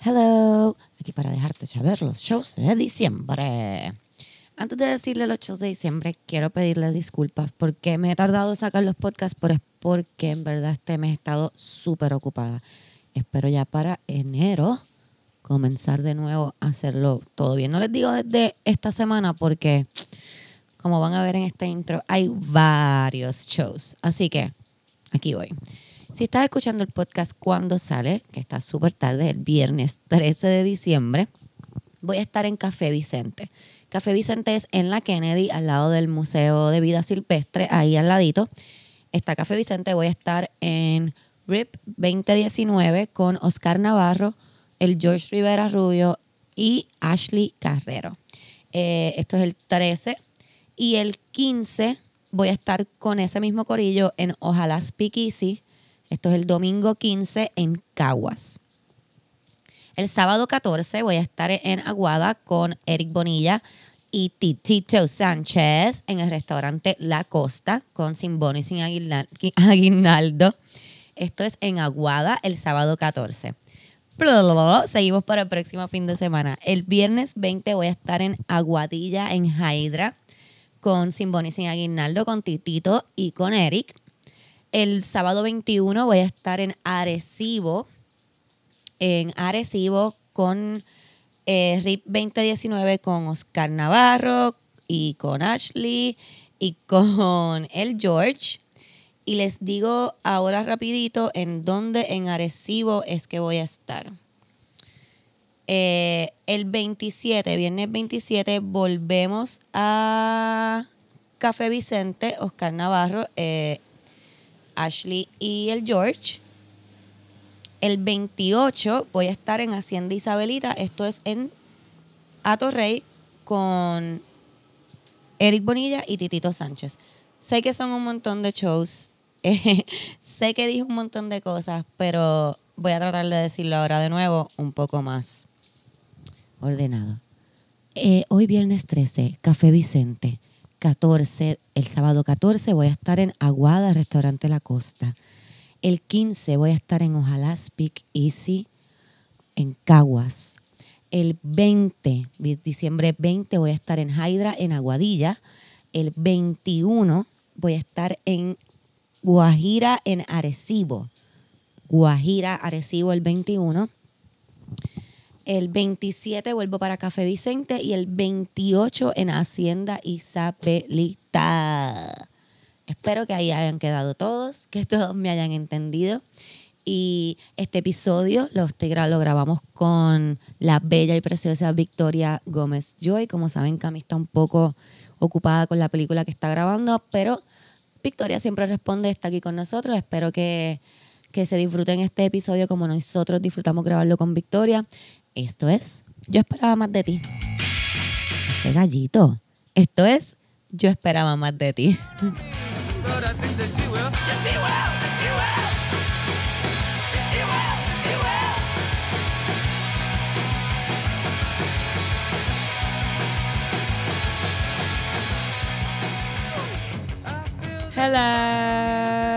Hello, aquí para dejarte saber los shows de diciembre. Antes de decirle los shows de diciembre, quiero pedirles disculpas porque me he tardado en sacar los podcasts, pero es porque en verdad este mes he estado súper ocupada. Espero ya para enero comenzar de nuevo a hacerlo todo bien. No les digo desde esta semana porque, como van a ver en este intro, hay varios shows. Así que aquí voy. Si estás escuchando el podcast cuando sale, que está súper tarde, el viernes 13 de diciembre, voy a estar en Café Vicente. Café Vicente es en la Kennedy, al lado del Museo de Vida Silvestre, ahí al ladito. Está Café Vicente, voy a estar en RIP 2019 con Oscar Navarro, el George Rivera Rubio y Ashley Carrero. Eh, esto es el 13. Y el 15 voy a estar con ese mismo corillo en Ojalá Speak Easy. Esto es el domingo 15 en Caguas. El sábado 14 voy a estar en Aguada con Eric Bonilla y Titito Sánchez en el restaurante La Costa con Sin Bono y Sin Aguinaldo. Esto es en Aguada el sábado 14. Seguimos para el próximo fin de semana. El viernes 20 voy a estar en Aguadilla, en Hydra, con Sin Bono y Sin Aguinaldo, con Titito y con Eric. El sábado 21 voy a estar en Arecibo, en Arecibo con eh, RIP 2019 con Oscar Navarro y con Ashley y con el George. Y les digo ahora rapidito en dónde en Arecibo es que voy a estar. Eh, el 27, viernes 27, volvemos a Café Vicente, Oscar Navarro, eh, Ashley y el George. El 28 voy a estar en Hacienda Isabelita, esto es en Atorrey con Eric Bonilla y Titito Sánchez. Sé que son un montón de shows, sé que dije un montón de cosas, pero voy a tratar de decirlo ahora de nuevo un poco más ordenado. Eh, hoy viernes 13, Café Vicente. 14, el sábado 14 voy a estar en Aguada, Restaurante La Costa. El 15 voy a estar en Ojalá Speak Easy, en Caguas. El 20, diciembre 20, voy a estar en Hydra, en Aguadilla. El 21 voy a estar en Guajira, en Arecibo. Guajira, Arecibo, el 21. El 27 vuelvo para Café Vicente y el 28 en Hacienda Isabelita. Espero que ahí hayan quedado todos, que todos me hayan entendido. Y este episodio lo, lo grabamos con la bella y preciosa Victoria Gómez Joy. Como saben, Cami está un poco ocupada con la película que está grabando, pero Victoria siempre responde, está aquí con nosotros. Espero que, que se disfruten este episodio como nosotros disfrutamos grabarlo con Victoria. Esto es Yo esperaba más de ti. Ese gallito. Esto es Yo esperaba más de ti. Hello.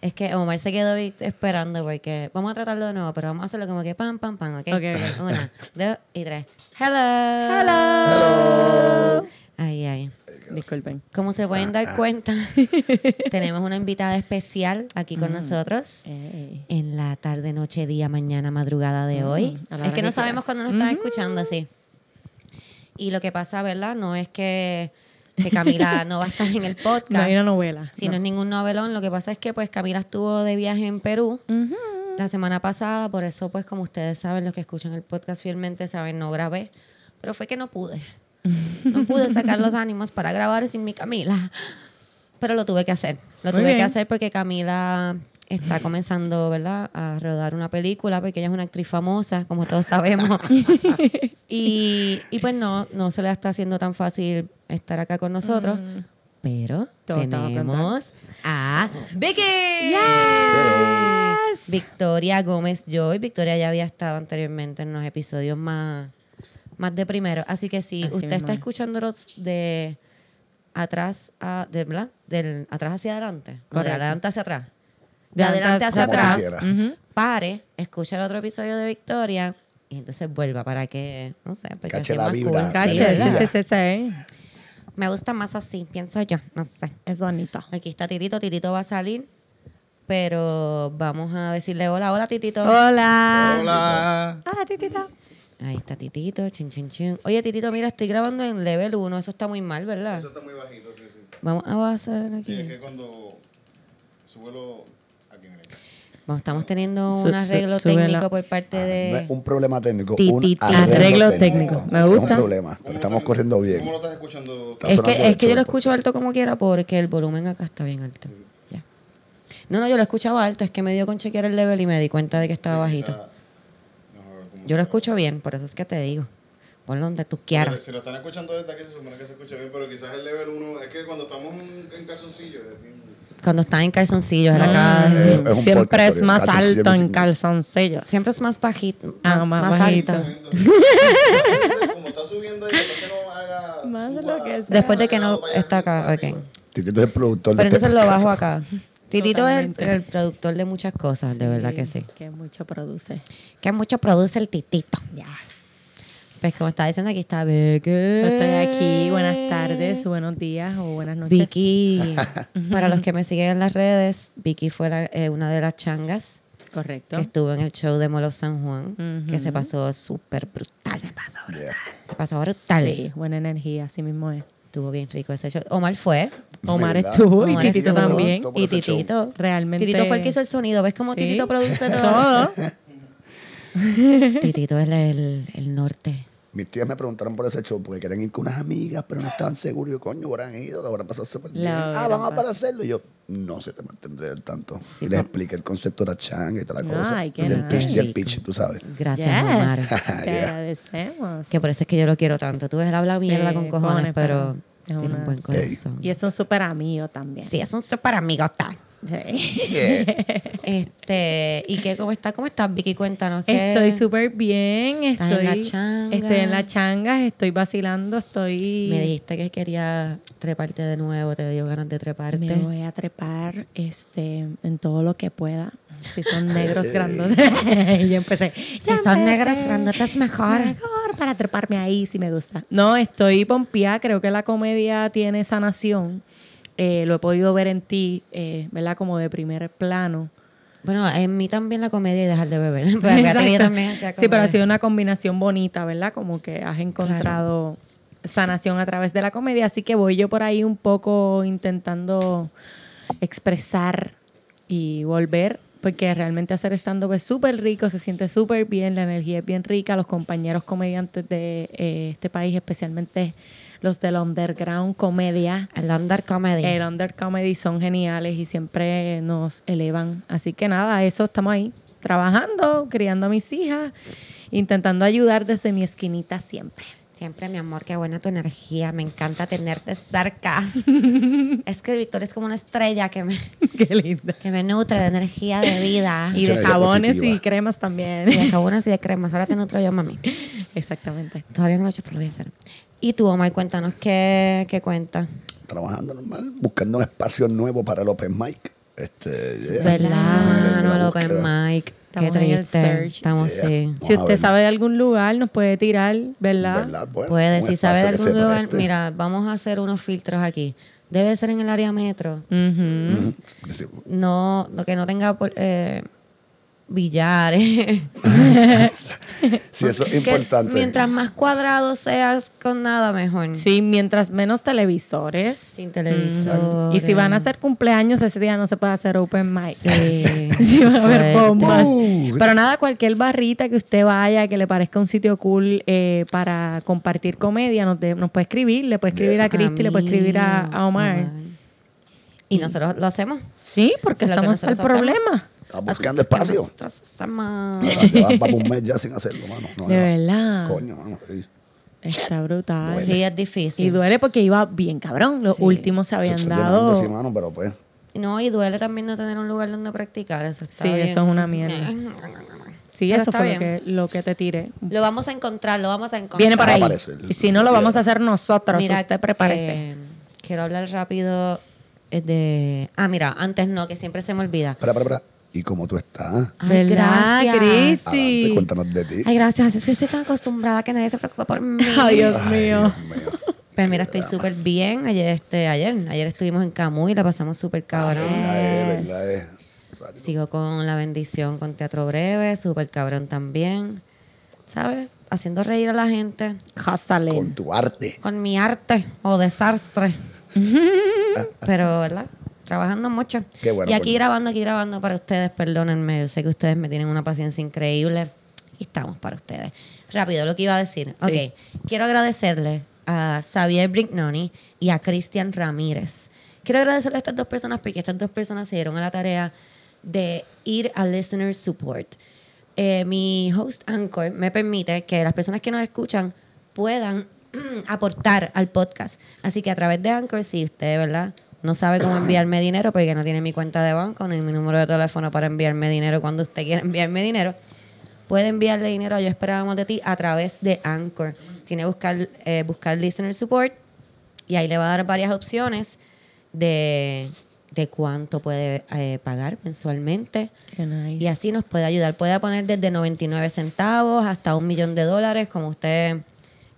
Es que Omar se quedó esperando porque vamos a tratarlo de nuevo, pero vamos a hacerlo como que pam, pam, pam, ¿ok? okay, Una, dos y tres. Hello. Hello. Ay, ay. Disculpen. Como se pueden dar cuenta, tenemos una invitada especial aquí con Mm. nosotros Ey. en la tarde, noche, día, mañana, madrugada de Mm, hoy. Es que no sabemos cuándo nos estás Ujú. escuchando así. Y lo que pasa, ¿verdad? No es que, que Camila no va a estar en el podcast. No hay una novela. Si no. es ningún novelón, lo que pasa es que pues Camila estuvo de viaje en Perú la semana pasada, por eso pues como ustedes saben, los que escuchan el podcast fielmente saben, no grabé, pero fue que no pude. No pude sacar los ánimos para grabar sin mi Camila. Pero lo tuve que hacer. Lo Muy tuve que hacer porque Camila está comenzando, ¿verdad?, a rodar una película porque ella es una actriz famosa, como todos sabemos. y, y pues no, no se le está haciendo tan fácil estar acá con nosotros. Mm. Pero Todo tenemos a Vicky. Yes. Victoria Gómez Joy. Victoria ya había estado anteriormente en los episodios más, más de primero. Así que si Así usted está es. escuchándolos de atrás a, de, ¿verdad? Del atrás hacia adelante. o de Correcto. adelante hacia atrás. De adelante hacia atrás, pare, escuche el otro episodio de Victoria y entonces vuelva para que, no sé, porque Cache la vibra, cool. sí, Cache, sí, sí, sí, sí. Me gusta más así, pienso yo, no sé. Es bonito. Aquí está Titito, Titito va a salir, pero vamos a decirle hola, hola Titito. Hola. Hola. Ah, titita. Ahí está Titito, chin, chin, chin. Oye, Titito, mira, estoy grabando en level 1, eso está muy mal, ¿verdad? Eso está muy bajito, sí, sí. Vamos a hacer Sí, es aquí. que cuando aquí, estamos teniendo Su- un su- arreglo súbelo. técnico por parte No de... es un problema técnico, Ti, un ti, ti. Arreglo técnico. Me Es gusta. un problema, pero estamos corriendo bien. ¿Cómo lo estás escuchando? Está Es que, es que yo lo escucho podcast. alto como quiera porque el volumen acá está bien alto. Ya. No, no, yo lo escuchaba alto, es que me dio con chequear el level y me di cuenta de que estaba bajito. Yo lo escucho bien, por eso es que te digo. Ponlo donde tú Pero quieras. Si lo están escuchando desde aquí, se supone que se escucha bien, pero quizás el level 1 es que cuando estamos en, en calzoncillo es bien. Cuando estás en calzoncillos, acaba de Eh, es Siempre es más alto en calzoncillos. Siempre es más bajito, Ah, más, más más bajito. alto. como está subiendo no. Más lo que sea. Después de que no está acá, ok. Titito es el productor Pero de entonces lo bajo acá. Titito es el, productor de muchas cosas, de verdad que sí. Que mucho produce. Que mucho produce el Titito. Pues como estaba diciendo, aquí está Becky. Estoy aquí. Buenas tardes, buenos días o buenas noches. Vicky, para los que me siguen en las redes, Vicky fue la- eh, una de las changas Correcto. que estuvo en el show de Molo San Juan, que se pasó súper brutal. Se pasó Yeah. pasó brutal. Sí, buena energía, así mismo es. Estuvo bien rico ese show. Omar fue. Omar estuvo y Titito estuvo. también. Y. Titito. Realmente- Titito fue el que hizo el sonido. ¿Ves cómo Sí. Titito produce todo? Todo. Titito es el, el norte. Mis tías me preguntaron por ese show porque querían ir con unas amigas, pero no estaban seguros. Yo, coño, habrán ido, lo habrán pasado súper bien. Ah, a para hacerlo. Y yo, no sé, te mantendré al tanto. Sí, y les expliqué el concepto de la changa y toda la cosa. Ay, qué y el pitch, y el nice. pitch, tú sabes. Gracias, Omar. Yes. Te Yeah. agradecemos. Que por eso es que yo lo quiero tanto. Tú ves, él habla Sí, mierda con cojones, cojones, pero pero tiene es un buen corazón. Y es un súper amigo también. Sí, es un súper amigota. Sí. Yeah. Este, ¿y qué, cómo está? ¿Cómo estás, Vicky? Cuéntanos. ¿qué- Estoy súper bien. ¿Estás Estoy en la changa? Estoy en la changa, estoy vacilando, estoy. Me dijiste que quería treparte de nuevo, te dio ganas de treparte. Me voy a trepar este, en todo lo que pueda. Si son negros grandotes. y yo empecé. Si "Ya son empecé. negros grandotes, mejor. Mejor para treparme ahí si me gusta. No, estoy pompeada. Creo que la comedia tiene sanación. Eh, lo he podido ver en ti, eh, ¿verdad? Como de primer plano. Bueno, en mí también la comedia y dejar de beber. Pero también hacía Sí, pero ha sido una combinación bonita, ¿verdad? Como que has encontrado sanación a través de la comedia. Así que voy yo por ahí un poco intentando expresar y volver, porque realmente hacer stand-up es súper rico, se siente súper bien, la energía es bien rica, los compañeros comediantes de eh, este país, especialmente los del underground comedia, El under comedy. el under comedy son geniales y siempre nos elevan. Así que nada, eso estamos ahí, trabajando, criando a mis hijas, intentando ayudar desde mi esquinita siempre. Siempre, mi amor, qué buena tu energía. Me encanta tenerte cerca. es que Victoria es como una estrella que me, Qué linda. que me nutre de energía, de vida. Y de jabones positiva. y cremas también. Y de jabones y de cremas. Ahora te nutro yo, mami. Exactamente. Todavía no lo he hecho, pero lo voy a hacer. Y tú, Omar, cuéntanos qué, qué cuenta. Trabajando normal, buscando un espacio nuevo para el open mic. Este, yeah. ¿Verdad? No el open mic. Estamos qué en el search. Estamos Yeah. sí. Si a usted sabe de algún lugar, nos puede tirar, ¿verdad? ¿Verdad? Bueno, Puede, si sabe de algún lugar, mira, vamos a hacer unos filtros aquí. Debe ser en el área metro. No, no- que no tenga por- eh, billares. Sí, eso es Que importante. mientras más cuadrado seas con nada, mejor. Sí, mientras menos televisores. Sin televisor. Y si van a hacer cumpleaños, ese día no se puede hacer open mic. Sí. Sí, van a haber bombas. Uh. Pero nada, cualquier barrita que usted vaya, que le parezca un sitio cool eh, para compartir comedia, nos, de- nos puede escribir. Le puede escribir a Cristi, le puede escribir a, a Omar. Y nosotros lo hacemos. Sí, porque es estamos al hacemos. Estás buscando espacio. Llevas para un mes ya sin hacerlo, mano. No, De verdad. Coño, mano. sí. Está brutal. Sí, es difícil. Y duele porque iba bien cabrón. Los Sí. últimos se habían dado. sí, mano, pero pues. No, y duele también no tener un lugar donde practicar. Eso está Sí, bien. eso es una mierda. Sí, Pero eso fue lo que, lo que te tiré. Lo vamos a encontrar, lo vamos a encontrar. Viene para ahí. Y si no, lo vamos a hacer nosotros. Mira, usted prepárese. eh, quiero hablar rápido es de... Ah, mira, antes no, que siempre se me olvida. Espera, espera, espera. ¿Y cómo tú estás? Ay, ¿Verdad, gracias. Cris? Adelante, Sí. cuéntanos de ti. Ay, gracias. Es que estoy tan acostumbrada que nadie se preocupe por mí. Ay, Dios Ay, mío. Dios mío. Pues mira, estoy súper bien. Ayer, este, ayer, ayer estuvimos en Camuy y la pasamos súper cabrón. Verdad es, verdad es. Sigo con la bendición con Teatro Breve, súper cabrón también. ¿Sabes? Haciendo reír a la gente Jásale. Con tu arte. con mi arte o desastre. Pero, ¿verdad? Trabajando mucho. Qué bueno, y aquí grabando, aquí grabando para ustedes, perdónenme. Yo sé que ustedes me tienen una paciencia increíble. Aquí estamos para ustedes. Rápido, lo que iba a decir. Sí. Ok. Quiero agradecerle a Xavier Brignoni y a Cristian Ramírez. Quiero agradecerle a estas dos personas porque estas dos personas se dieron a la tarea de ir a Listener Support. Eh, mi host Anchor me permite que las personas que nos escuchan puedan aportar al podcast. Así que a través de Anchor, si usted, ¿verdad? No sabe cómo enviarme dinero porque no tiene mi cuenta de banco ni mi número de teléfono para enviarme dinero cuando usted quiera enviarme dinero, puede enviarle dinero a Yo Esperábamos de Ti a través de Anchor. Tiene que buscar, eh, buscar Listener Support y ahí le va a dar varias opciones de, de cuánto puede eh, pagar mensualmente. Nice. Y así nos puede ayudar. Puede poner desde 99 centavos hasta un millón de dólares, como usted,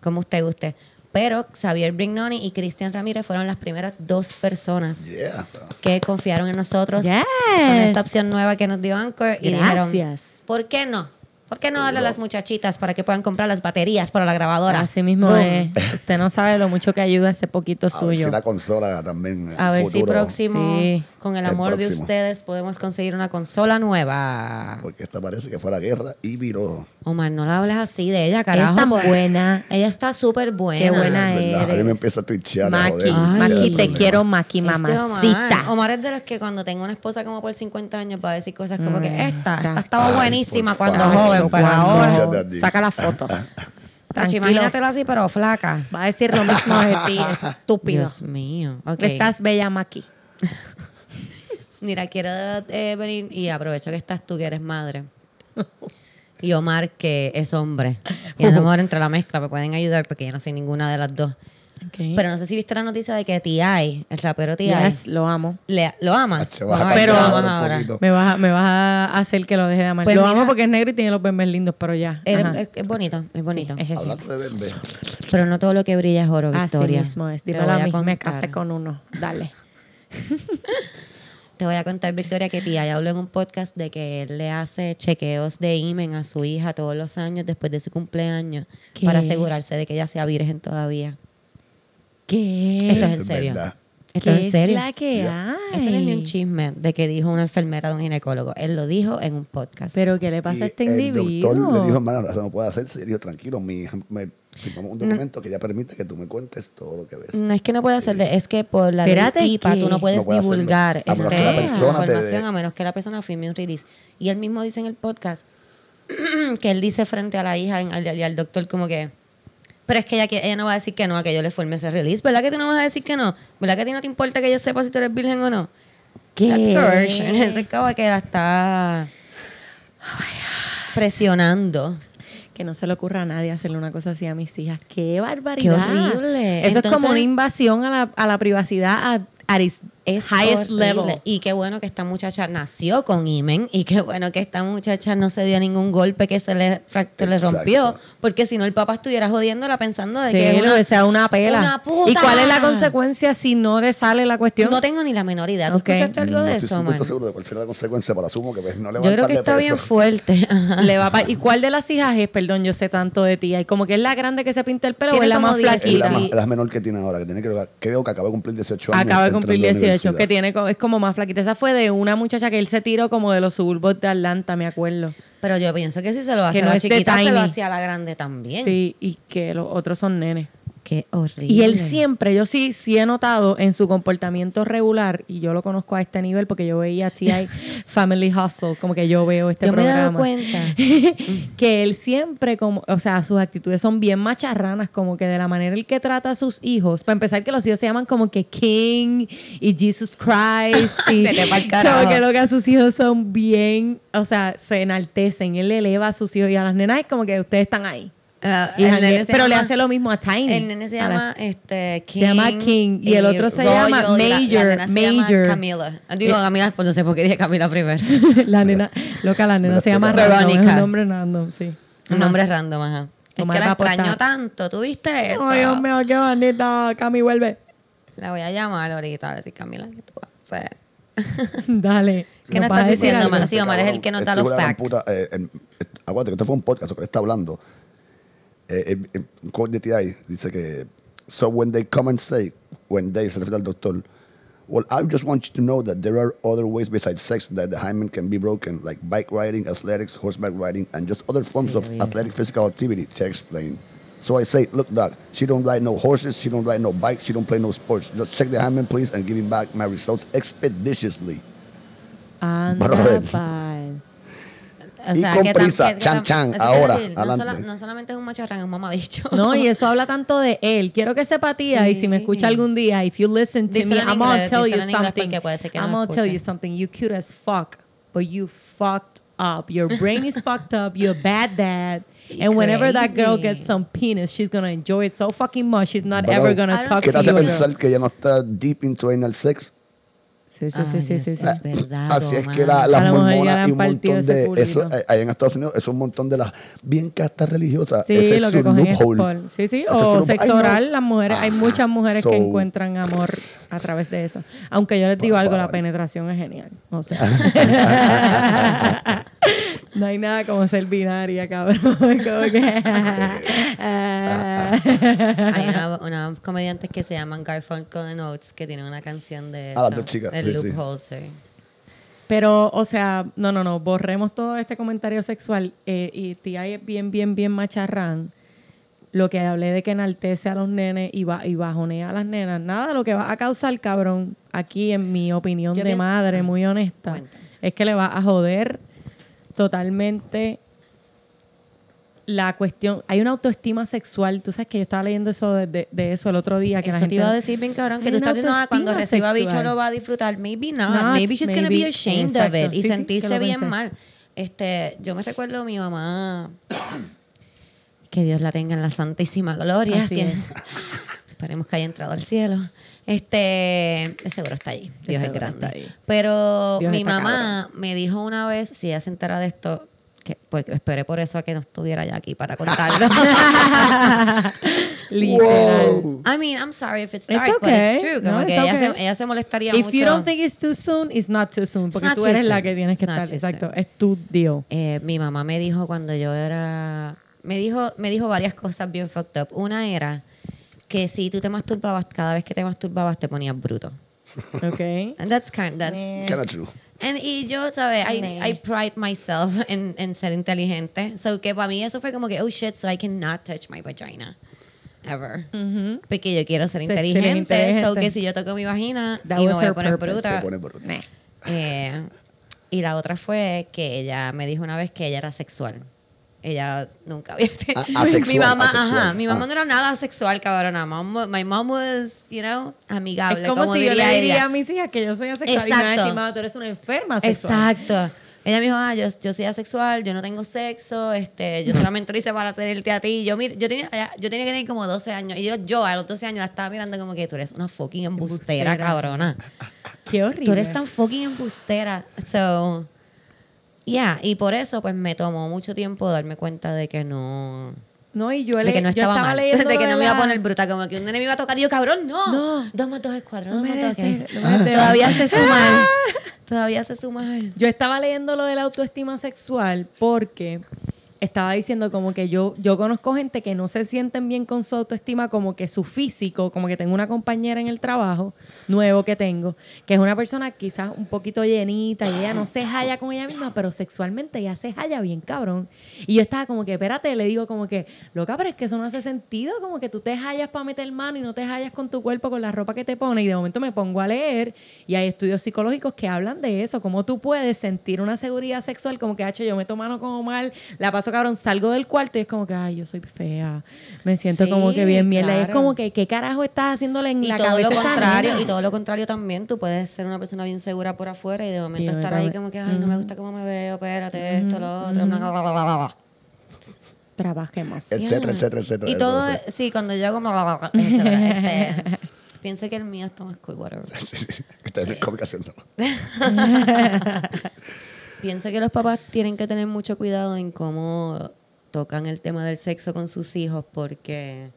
como usted guste. Pero Xavier Brignoni y Cristian Ramírez fueron las primeras dos personas Yeah. que confiaron en nosotros Yes. con esta opción nueva que nos dio Anchor y dijeron, Gracias. ¿por qué no? ¿Por qué no darle a las muchachitas para que puedan comprar las baterías para la grabadora? Así mismo es. Usted no sabe lo mucho que ayuda ese poquito A ver suyo. si la consola también. en A ver si próximo, Sí. con el El amor de ustedes, podemos conseguir una consola nueva. Porque esta parece que fue la guerra y viró. Omar, no la hables así de ella, carajo. es tan pues. buena. Ella está súper buena. Qué buena ¿verdad? A mí me empieza a twitchear. a Maki, joder, Ay. Maki, qué te problema. quiero, Maki, Este mamacita. Omar, Omar es de las que cuando tengo una esposa como por 50 años va a decir cosas como que Mm, esta, esta estaba Ay, buenísima cuando joven, pero Cuando- ahora... Saca las fotos. Tacho, Tranquilo. imagínatela así, pero flaca. Va a decir lo mismo de ti, estúpido. Dios mío. Estás bella, Maki. Mira, quiero eh, venir y aprovecho que estás tú que eres madre. Y Omar que es hombre. Y a lo mejor entre la mezcla me pueden ayudar porque yo no soy ninguna de las dos. Pero no sé si viste la noticia de que T.I., el rapero T.I., Yes, lo amo. le- ¿lo amas? A a Pero- lo amas ahora. poquito. Me vas, a, me vas a hacer que lo deje de amar. Pues lo mira- amo porque es negro y tiene los bembes lindos, pero ya. Es, es bonito, es bonito. Sí. Hablando de Bembe. Pero no todo lo que brilla es oro, Así Victoria. mismo es. Dímelo voy a mí, me casé con uno. Dale. Te voy a contar, Victoria, que tía ya habló en un podcast de que él le hace chequeos de imen a su hija todos los años después de su cumpleaños ¿Qué? para asegurarse de que ella sea virgen todavía. ¿Qué? Esto es en serio. verdad. Esto es ¿Qué en serio. es la que hay? Esto no es ni un chisme de que dijo una enfermera de un ginecólogo. Él lo dijo en un podcast. Pero ¿qué le pasa Y a este el individuo? doctor le dijo, hermano, eso no puede hacerse. Y dijo, tranquilo, mi hija, me firmamos un documento que ya permite que tú me cuentes todo lo que ves. no es que no puede hacerle, es que por la ley Espérate, IPA ¿qué? tú no puedes No puede hacerlo. divulgar A menos este, que la persona información a menos que la persona firme un release. Y él mismo dice en el podcast que él dice frente a la hija al- y al doctor como que pero es que ella, ella no va a decir que no a que yo le forme ese release. ¿Verdad que tú no vas a decir que no? ¿Verdad que a ti no te importa que yo sepa si tú eres virgen o no? ¿Qué? That's coercion. Ese es como que la está presionando. Que no se le ocurra a nadie hacerle una cosa así a mis hijas. ¡Qué barbaridad! Qué horrible. Eso es como una invasión a la, a la privacidad a, its es highest level. Y qué bueno que esta muchacha nació con imen y qué bueno que esta muchacha no se dio ningún golpe que se le, rompió, porque si no el papá estuviera jodiéndola pensando de sí, que que sea una pela. Una puta. ¿Y cuál es la consecuencia si no le sale la cuestión? No tengo ni la menor idea. ¿Tú okay. escuchaste algo no, de estoy eso, man? seguro de cuál será la consecuencia, pero asumo que pues, no le va a Yo creo que está bien fuerte. le va ¿Y cuál de las hijas es? Perdón, yo sé tanto de ti. ¿Y como que es la grande que se pinta el pelo o es la más flaquita? Es la, menor que tiene ahora, que tiene que creo que acaba de cumplir 18 años. Acaba de cumplir 18 muchachos que tiene, es como más flaquita. Esa fue de una muchacha que él se tiró como de los suburbios de Atlanta, me acuerdo. Pero yo pienso que si se lo hace a la chiquita, se lo hacía a la grande también. Sí, y que los otros son nenes. Qué horrible. Y él siempre, yo sí, sí he notado en su comportamiento regular, y yo lo conozco a este nivel porque yo veía T.I. Family Hustle, como que yo veo este Yo me he programa. dado cuenta. que él siempre, como, o sea, sus actitudes son bien macharranas, como que de la manera en que trata a sus hijos. Para empezar, que los hijos se llaman como que King y Jesus Christ. y como que lo que a sus hijos son bien, o sea, se enaltecen. Él eleva a sus hijos y a las nenas es como que ustedes están ahí. Ah, Y el janguea- nene se pero le hace lo mismo a Tiny. El nene se la- llama este, King. Se llama King, y el otro se Royal, llama y la- la Major, nena se llama Major. Camila. Digo Camila, pues no sé por qué dije Camila primero. la nena, loca, la nena se llama explica. random, es Verónica. un nombre random, sí. Un nombre random, ajá. Es que la extraño tanto. ¿Tú viste eso? Ay, Dios mío, qué bonita. Cami, vuelve. La voy a llamar ahorita a decir, Camila, ¿qué tú vas a hacer? Dale. ¿Qué nos estás diciendo? Omar? Sí, Omar es el que nos da los facts. puta, eh, eh, aguante, que este fue un podcast, lo que está hablando. Eh, eh, un quote de TI dice que, so when they come and say, when they, se refiere al doctor, well, I just want you to know that there are other ways besides sex that the hymen can be broken, like bike riding, athletics, horseback riding, and just other forms of athletic physical activity, to explain. So I say, look, doc, she don't ride no horses, she don't ride no bikes, she don't play no sports. Just check the hymen, please, and give me back my results expeditiously. Anda, Brother. O Y con que prisa, que- que chan, chan, ahora, decir, no, adelante. sola- no solamente es un macharrán, es un mamabicho. No, y eso habla tanto de él. Quiero que sepa tía, y si me escucha Sí. algún día, if you listen to Díselo me, I'm gonna tell you something. I'm no gonna tell you something. You cute as fuck, but you fucked up. Your brain is fucked up. You're a bad dad. And whenever that girl gets some penis, she's gonna enjoy it so fucking much. She's not Pero, ever gonna talk ¿Qué to te you. hace again. pensar que ella no está deep into anal sex? Sí, sí, Ay, sí, sí, sí, es verdad. Así es que la, las mormonas y un montón de eso eh, ahí en Estados Unidos es un montón de las bien castas religiosas. Sí, Ese es lo su que cogen es por- Sí, sí, es o loophole. sexo no. oral. Las mujeres, hay muchas mujeres que encuentran amor a través de eso. Aunque yo les digo Por algo, la penetración es genial. O sea, no hay nada como ser binaria, cabrón. Como que- Hay una, una comediantes que se llaman Garfunkel and Oates que tienen una canción de Ah, las dos chicas, El sí, sí. loophole, sí. Pero, o sea, no, no, no, borremos todo este comentario sexual. eh, y tía es bien, bien, bien macharrán. Lo que hablé de que enaltece a los nenes y, ba- y bajonea a las nenas. Nada, lo que va a causar, cabrón, aquí en mi opinión Yo de pienso- madre, ah, muy honesta, cuenta. es que le va a joder totalmente la cuestión. Hay una autoestima sexual. Tú sabes que yo estaba leyendo eso de, de- de eso el otro día. Que la Eso gente te iba a decir bien cabrón, que tú estás diciendo, ah, cuando reciba bicho sexual. lo va a disfrutar. Maybe not. Not, maybe she's gonna be ashamed of Exacto. it. Sí, Y sí, sentirse bien pensé. mal. Este, yo me recuerdo mi mamá, que Dios la tenga en la santísima gloria. Así si- es. Esperemos que haya entrado al cielo. Este, seguro está. De Dios es grande. Pero Dios mi mamá me dijo una vez, si ella se entera de esto, que, porque esperé por eso a que no estuviera ya aquí para contarlo. Literal. I mean, I'm sorry if it's It's dark, but it's true. Como No, que ella, se, ella se molestaría If mucho. you don't think it's too soon, it's not too soon. Porque tú eres la que tienes que estar. Exacto. soon. Es tu deal. Eh, mi mamá me dijo cuando yo era... Me dijo, me dijo varias cosas bien fucked up. Una era que si tú te masturbabas, cada vez que te masturbabas te ponías bruto. ¿Ok? And that's kind, that's... Kinda true. And, y yo, ¿sabes? I, Nah. I pride myself en, en ser inteligente. So que para mí eso fue como que, oh shit, so I cannot touch my vagina. Ever. Porque yo quiero ser Ser- ser inteligente. So inteligente. que si yo toco mi vagina That y me was voy a poner purpose. bruta. Se pone por- Eh, y la otra fue que ella me dijo una vez que ella era sexual. Ella nunca había tenido. Mi mamá, asexual. ajá. Mi mamá Ah. no era nada sexual, cabrona. My mom was, you know, amigable. Es como, si yo le diría ella. a mis hijas que yo soy asexual y me Exacto. decir, "Ma, tú eres una enferma sexual. Exacto. Ella me dijo, ah, yo, yo soy asexual, yo no tengo sexo, este, yo solamente lo hice para tenerte a ti. Yo, mir- yo, tenía, yo tenía que tener como 12 años y yo, yo a los 12 años la estaba mirando como que tú eres una fucking embustera, Embustera. cabrona. Qué horrible. Tú eres tan fucking embustera. So, yeah, y por eso pues me tomó mucho tiempo darme cuenta de que no... No, y yo, De le, que no yo estaba, mal. leyendo De que no de me iba a poner bruta. Como que un nene me iba a tocar y yo, cabrón, no. No. Dos más dos es cuatro. No Dos más dos es no. Todavía se suma. Todavía se suma. Yo estaba leyendo lo de la autoestima sexual porque estaba diciendo como que yo, yo conozco gente que no se sienten bien con su autoestima, como que su físico, como que tengo una compañera en el trabajo nuevo que tengo, que es una persona quizás un poquito llenita y ella no se halla con ella misma, pero sexualmente ella se halla bien, cabrón. Y yo estaba como que, espérate, le digo como que, loca, pero es que eso no hace sentido, como que tú te hallas para meter mano y no te hallas con tu cuerpo, con la ropa que te pone. Y de momento me pongo a leer y hay estudios psicológicos que hablan de eso, cómo tú puedes sentir una seguridad sexual, como que, hacho, yo meto mano como mal, la paso cabrón, salgo del cuarto y es como que, ay, yo soy fea, me siento Sí, como que bien mierda. Y es como que, ¿qué carajo estás haciéndole en Y la todo cabeza lo contrario, y todo lo contrario también, tú puedes ser una persona bien segura por afuera y de momento Y estar ahí como que, ay, no me gusta cómo me veo, espérate, esto, lo otro, bla, bla, bla, bla, bla, bla. Trabajemos. Etcétera, etcétera, etcétera. Y todo, fue. sí, cuando yo hago... etcétera, este, pienso que el mío está más cool, whatever. Sí, sí, sí. Que está en. Pienso que los papás tienen que tener mucho cuidado en cómo tocan el tema del sexo con sus hijos porque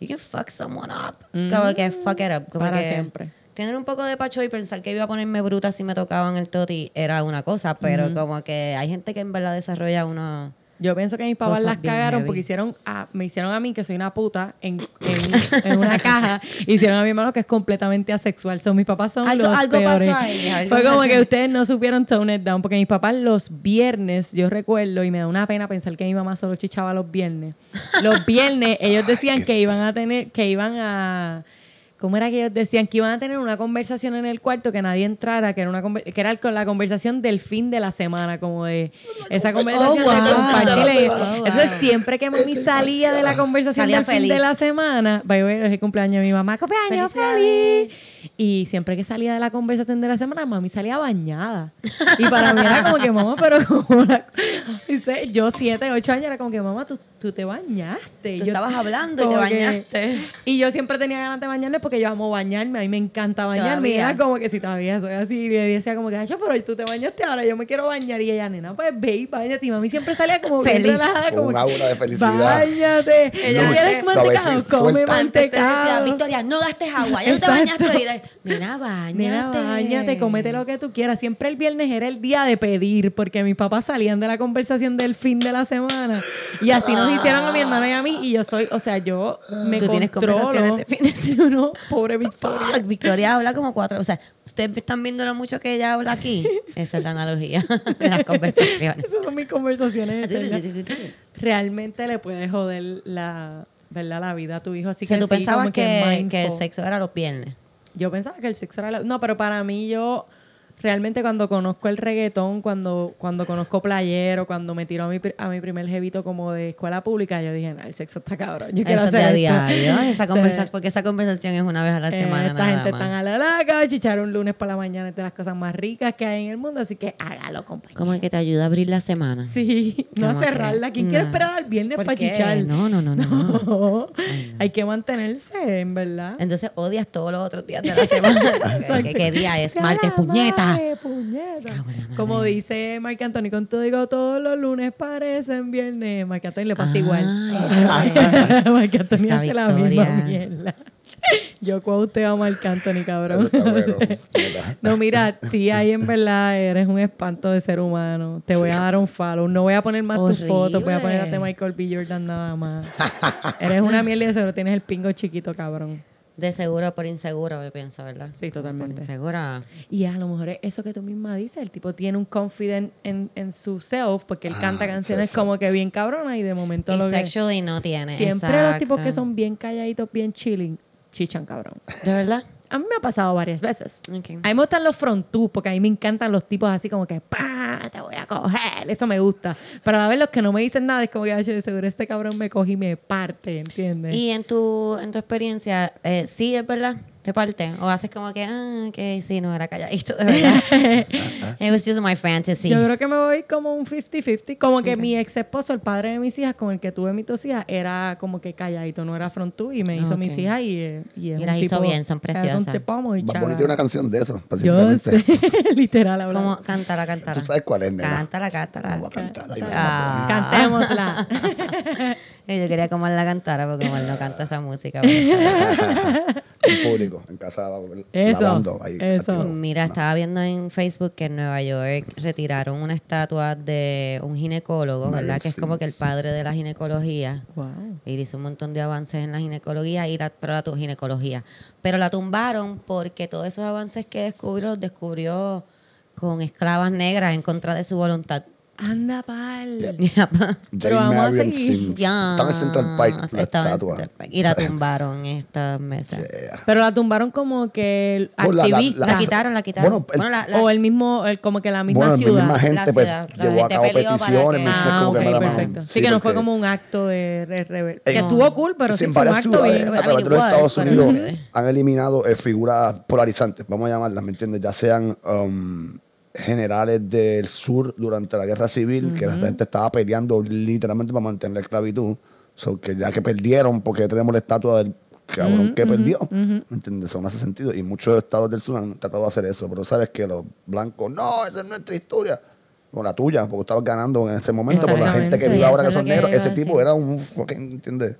you can fuck someone up. Como que fuck it up. Como Para que siempre. Tener un poco de pacho y pensar que iba a ponerme bruta si me tocaban el toti era una cosa, pero como que hay gente que en verdad desarrolla una... Yo pienso que mis papás Cosas las cagaron heavy. porque hicieron a- me hicieron a mí, que soy una puta, en, en- en una caja. Hicieron a mi hermano que es completamente asexual. Son mis papás son Algo- los algo peores. pasó ahí, algo Fue como pasó. que ustedes no supieron tone it down. Porque mis papás los viernes, yo recuerdo, y me da una pena pensar que mi mamá solo chichaba los viernes. Los viernes ellos decían que iban a tener, que iban a... ¿Cómo era que ellos decían? Que iban a tener una conversación en el cuarto que nadie entrara, que era una que era la conversación del fin de la semana, como de esa conversación Oh, de wow. compartir. Oh, wow. Entonces, siempre que mami salía de la conversación Salía del fin de la semana, es el cumpleaños de mi mamá, cumpleaños feliz. Y siempre que salía de la conversación de la semana, mami salía bañada. Y para mí era como que, mamá, pero como una... Yo siete, ocho años era como que, mamá, tú, tú te bañaste. Y Tú yo- estabas hablando y te que- bañaste. y yo siempre tenía ganas de bañarme porque yo amo bañarme. A mí me encanta bañarme. Y era como que si todavía soy así. Y le decía como que, "Ay, pero tú te bañaste ahora, yo me quiero bañar. Y ella, nena, pues ve y bañate. Y mami siempre salía como bien Feliz. relajada. Como un que, aura de felicidad. Bañate. Ella ¿Tú ¿Quieres mantecado? Come decía, mantecado. Victoria, no gastes agua, ya no te bañaste. Nena, bañate. Nena, bañate, comete lo que tú quieras. Siempre el viernes era el día de pedir, porque mis papás salían de la conversación del fin de la semana. Y así nos hicieron a mi hermana y a mí. Y yo soy, o sea, yo me Tú tienes controlo. conversaciones de fin de. Pobre Victoria. Fuck, Victoria habla como cuatro. O sea, ustedes están viendo lo mucho que ella habla aquí. Esa es la analogía de las conversaciones. Esas son mis conversaciones. Eternas. Realmente le puedes joder la, ¿verdad? la vida a tu hijo. Así O sea, que tú sí, pensabas como que, que el sexo era los viernes. Yo pensaba que el sexo era la... No, pero para mí yo... Realmente cuando conozco el reggaetón, cuando, cuando conozco playero, cuando me tiro a mi, a mi primer jevito como de escuela pública, yo dije, no, el sexo está cabrón. Yo quiero Eso es de hacer a esto". diario. Esa conversación, porque esa conversación es una vez a la eh, semana esta nada gente más. tan a la laca, chichar un lunes por la mañana es de las cosas más ricas que hay en el mundo, así que hágalo, compañero. Como que te ayuda a abrir la semana. Sí, no cerrarla. ¿Quién quiere no. esperar al viernes ¿Por para qué? chichar? No, no, no, no. no. No. Hay que mantenerse, en verdad. Entonces odias todos los otros días de la semana. ¿Qué, qué día es? Martes, puñeta. Puñeta. Madre. Como dice Marc Anthony, con todo digo, todos los lunes parecen viernes. Marc Anthony le pasa Ah, igual. Marc Anthony hace la misma mierda. Yo quoteo a Marc Anthony, cabrón. No, mira, sí, ahí en verdad eres un espanto de ser humano. Te voy a dar un follow. No voy a poner más tus fotos. Voy a ponerte Michael B. Jordan nada más. eres una mierda y de seguro tienes el pingo chiquito, cabrón. De seguro por inseguro, yo pienso, ¿verdad? Sí, totalmente. Por insegura. Y a lo mejor es eso que tú misma dices. El tipo tiene un confident en, en su self porque él canta canciones exacto. como que bien cabrona y de momento Y lo que... sexually no tiene. Siempre los tipos que exacto. son bien calladitos, bien chilling, chichan, cabrón. ¿De verdad? A mí me ha pasado varias veces. Ok. A mí me gustan los frontús porque a mí me encantan los tipos así como que ¡pah! Te voy a coger. Eso me gusta. Pero a la vez los que no me dicen nada es como que "Ay, de seguro este cabrón me coge y me parte, ¿entiendes? Y en tu, en tu experiencia, eh, ¿sí es verdad? ¿Te parte? ¿O haces como que, ah, que sí, no era calladito, de verdad? It was just my fantasy. Yo creo que me voy como un 50-50. Como que mi ex esposo, el padre de mis hijas, con el que tuve mis dos hijas, era como que calladito, no era frontú y me hizo Ok. mis hijas y, eh, y es Y un las hizo tipo- bien, son preciosas. un tipo muy tiene una canción de eso, Yo sé, literal hablando. Como cántala, cántala. ¿Tú sabes cuál es, nena? Cántala, cántala. Voy a cantar. ahí no Ah. Cantémosla. Y Yo quería que Omar la cantara porque Omar no canta esa música. En público, en casa, Eso, lavando. Ahí, eso. activo. Mira, estaba viendo en Facebook que en Nueva York retiraron una estatua de un ginecólogo, ¿verdad? Que es como que el padre de la ginecología. wow. Y hizo un montón de avances en la ginecología y la, pero la tu- ginecología. Pero la tumbaron porque todos esos avances que descubrió los descubrió con esclavas negras en contra de su voluntad. Anda pal. Jane Pero vamos a seguir. Ya, Estaba en Central Park, la estaba en estatua. Central Park. Y la tumbaron estos meses. Yeah. Pero la tumbaron como que el Bueno, la- la- activista. La quitaron, la quitaron. Bueno, el- la- la- o el mismo, el, como que la misma Bueno, la ciudad. misma gente La pues, ciudad, llevó a cabo peticiones. que- ¿me entiendes? Ah, Como que perfecto. Sí, que no fue como un acto de re- rebel- En- Que estuvo cool, pero sí, sí fue un acto bien. De it los Estados Unidos han eliminado eh, figuras polarizantes, vamos a llamarlas, ¿me entiendes? Ya sean um, generales del sur durante la guerra civil, que la gente estaba peleando literalmente para mantener la esclavitud. So, que ya que perdieron, porque tenemos la estatua del cabrón que perdió. ¿Me entiendes? Eso no hace sentido. Y muchos estados del sur han tratado de hacer eso. Pero sabes que los blancos, no, esa es nuestra historia. O la tuya, porque estabas ganando en ese momento. Por la gente que vive ahora que son negros. Ese tipo era un fucking, ¿entiendes?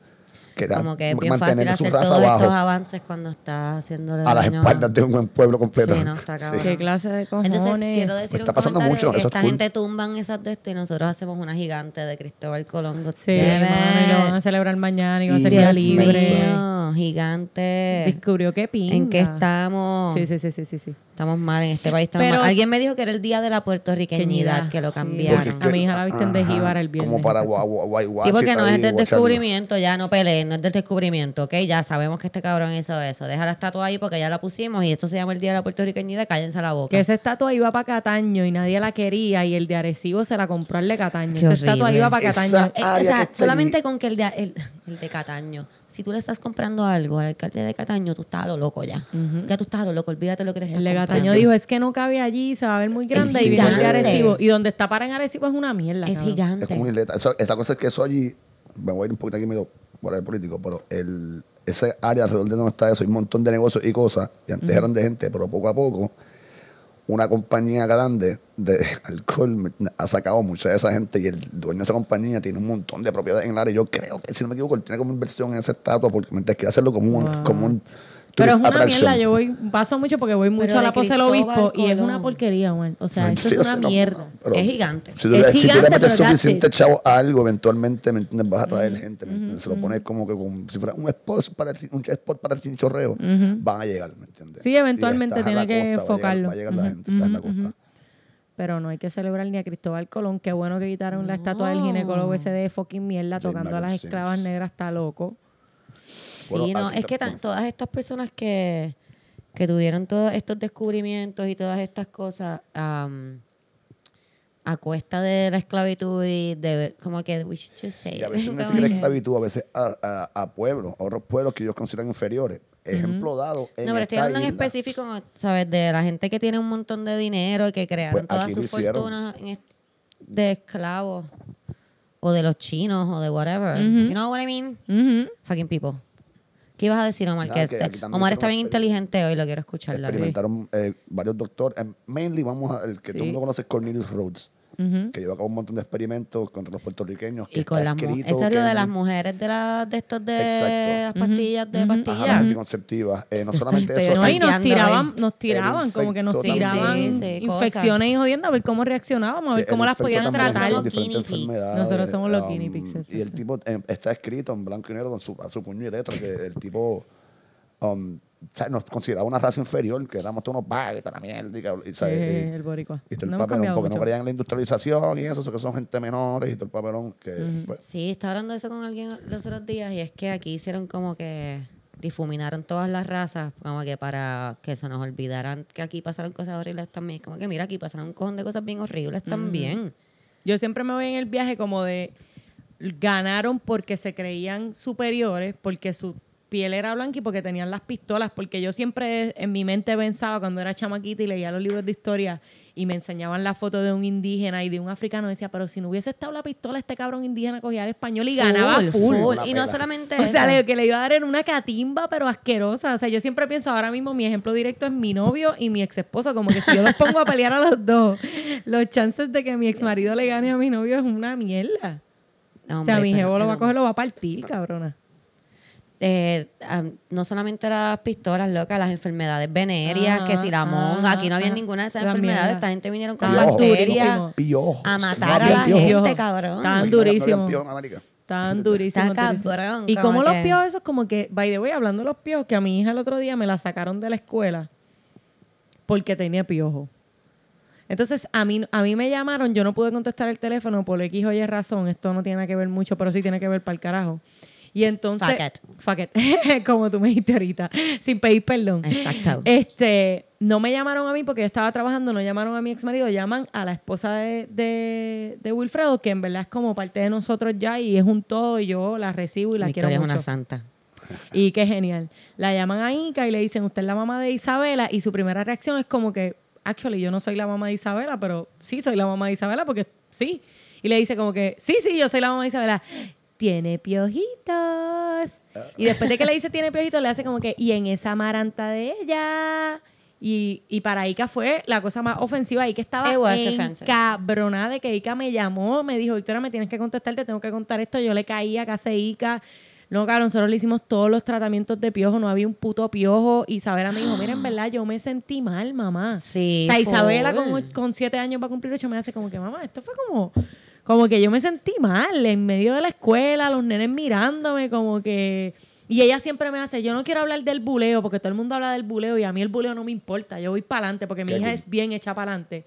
Que era Como que es bien mantener fácil su hacer raza todos estos abajo avances cuando estás haciéndole a las espaldas de un buen pueblo completo. Sí, no, está cabrón. ¿Qué clase de cojones? Entonces, quiero decir Está un pasando comentario mucho, que eso es esta cool. gente tumban esas de esto y nosotros hacemos una gigante de Cristóbal Colón. Sí, mano, y lo van a celebrar mañana y va a ser Dios día libre. mío, gigante. Descubrió que pinga. ¿En qué estamos? Sí, sí, sí, sí, sí. sí. Estamos mal en este país. Estamos Pero mal. Alguien me dijo que era el día de la puertorriqueñidad, que lo cambiaron. A mi hija la visten de Ajá, jíbara el viernes. Como para exacto. gua- gua- guay- Sí, porque no es del descubrimiento, ya no peleen, no es del descubrimiento, ¿ok? Ya sabemos que este cabrón hizo eso. Deja la estatua ahí porque ya la pusimos y esto se llama el Día de la Puertorriqueñidad, cállense la boca. Que esa estatua iba para Cataño y nadie la quería y el de Arecibo se la compró al de Cataño. Qué esa estatua horrible. iba para Esa- Cataño. Eh, o sea, solamente allí. con que el de, el, el de Cataño, si tú le estás comprando algo al alcalde de Cataño, tú estás a lo loco ya. Ya tú estás a lo loco, olvídate lo que le estás El de comprando. Cataño dijo, es que no cabe allí, se va a ver muy grande. y el de. Arecibo. Y donde está para en Arecibo es una mierda. Es cabrón. gigante. Es como una isleta. Eso- esta cosa es que eso allí, me voy a ir un poquito aquí medio por el político, pero el, ese área alrededor de donde está eso, hay un montón de negocios y cosas, y antes eran de gente, pero poco a poco, una compañía grande de alcohol ha sacado mucha de esa gente y el dueño de esa compañía tiene un montón de propiedades en el área. Yo creo que, si no me equivoco, él tiene como inversión en esa estatua porque mientras quiere hacerlo como un, Wow. como un Pero es una attraction. mierda. Yo voy, paso mucho porque voy mucho Pero a la pose del obispo y es una porquería, man. O sea, esto sí, es una no, mierda. pero Es gigante. Si tú, Es tú gigante, le metes suficiente chavo a algo, eventualmente ¿me entiendes? vas a traer gente. ¿me entiendes? Se lo pones como que como si fuera un spot para el, un spot para el chinchorreo. Van a llegar, ¿me entiendes? Sí, eventualmente tiene que costa, va a llegar- enfocarlo. Va a llegar, la gente, estás en la costa. Pero no hay que celebrar ni a Cristóbal Colón. Qué bueno que quitaron la estatua del ginecólogo ese de fucking mierda tocando a las esclavas negras. Está loco. Sí, Bueno, no, es que tan- todas estas personas que, que tuvieron todos estos descubrimientos y todas estas cosas am, a cuesta de la esclavitud y de como que we should just say Y a veces es siquiera que- esclavitud, a veces a, a, a pueblos, a otros pueblos que ellos consideran inferiores. Ejemplo dado. En No, pero estoy hablando en específico, ¿sabes? De la gente que tiene un montón de dinero y que crearon Pues todas aquí sus fortunas en de esclavos o de los chinos o de whatever. You know what I mean? Fucking people. ¿Qué ibas a decir, Omar? Nada, Que que este- Omar está bien inteligente hoy, lo quiero escuchar. Experimentaron eh, varios doctores. eh, mainly, vamos a, el que todo el mundo conoce es Cornelius Rhodes, que lleva a cabo un montón de experimentos contra los puertorriqueños. que Y con las mu- escrito Eso es lo de las mujeres de, la, de estos de Exacto. las pastillas de Ajá, pastillas. las anticonceptivas. Eh, no solamente estoy eso. No, y nos tiraban, nos tiraban, como que nos tiraban también. Sí, sí, infecciones y jodiendo a ver cómo reaccionábamos, a ver Sí, cómo las podían tratar. enfermedades, Nosotros somos los um, guinea pigs, Y el tipo eh, está escrito en blanco y negro con su, a su puño y letra que el tipo um, o sea, nos consideraba una raza inferior, que éramos todos unos vagos, toda la mierda. Y, y, ¿sabes? Sí, Y- el boricua. y todo el No papelón, porque no creían en la industrialización y eso, eso que son gente menores y todo el papelón. Que, pues, Sí, estaba hablando de eso con alguien los otros días y es que aquí hicieron como que difuminaron todas las razas, como que para que se nos olvidaran que aquí pasaron cosas horribles también. Como que mira, aquí pasaron un cojón de cosas bien horribles también. Yo siempre me voy en el viaje como de ganaron porque se creían superiores, porque su piel era blanca y porque tenían las pistolas, porque yo siempre en mi mente pensaba cuando era chamaquita y leía los libros de historia y me enseñaban la foto de un indígena y de un africano, decía, pero si no hubiese estado la pistola, este cabrón indígena cogía al español y ganaba Full, full. full. Una Y no solamente O sea, lo que le iba a dar era una catimba, pero asquerosa. O sea, yo siempre pienso ahora mismo, mi ejemplo directo es mi novio y mi ex esposo. Como que si yo los pongo a pelear a los dos, los chances de que mi ex marido le gane a mi novio es una mierda. No, o sea, mi jevo lo va a coger, lo va a partir, cabrona. Eh, no solamente las pistolas locas, las enfermedades venéreas, que si la monga, aquí no había ninguna de esas enfermedades. mierda. Esta gente vinieron con bacterias a No matar a la gente, cabrón. Estaban durísimos. Está durísimos. cabrón, Y como como los que- piojos esos, como que, by the way, hablando de los piojos, que a mi hija el otro día me la sacaron de la escuela porque tenía piojo. Entonces, a mí, a mí me llamaron, yo no pude contestar el teléfono por X o Y razón, esto no tiene nada que ver mucho, pero sí tiene que ver para el carajo. Y entonces, Fuck it. fuck it, como tú me dijiste ahorita, sin pedir perdón. Exacto. Este, no me llamaron a mí porque yo estaba trabajando, no llamaron a mi ex marido, llaman a la esposa de, de, de Wilfredo, que en verdad es como parte de nosotros ya y es un todo y yo la recibo y la Victoria es quiero una santa. Y qué genial. La llaman a Ica y le dicen, usted es la mamá de Isabela y su primera reacción es como que actually, yo no soy la mamá de Isabela, pero sí soy la mamá de Isabela porque sí. Y le dice como que, sí, sí, yo soy la mamá de Isabela. Tiene piojitos. Y después de que le dice tiene piojitos, le hace como que, y en esa maranta de ella. Y, y para Ica fue la cosa más ofensiva. Ica estaba encabronada de que Ica me llamó, me dijo, Victoria, me tienes que contestar, te tengo que contar esto. Yo le caía, hace Ica. No, cabrón, nosotros le hicimos todos los tratamientos de piojo, no había un puto piojo. Isabela me dijo, mira, en verdad, yo me sentí mal, mamá. Sí, O sea, Isabela con, con siete años va a cumplir ocho, me hace como que, mamá, esto fue como... Como que yo me sentí mal en medio de la escuela, los nenes mirándome, como que... Y ella siempre me hace, yo no quiero hablar del buleo, porque todo el mundo habla del buleo y a mí el buleo no me importa, yo voy para adelante, porque mi hija es bien hecha para adelante.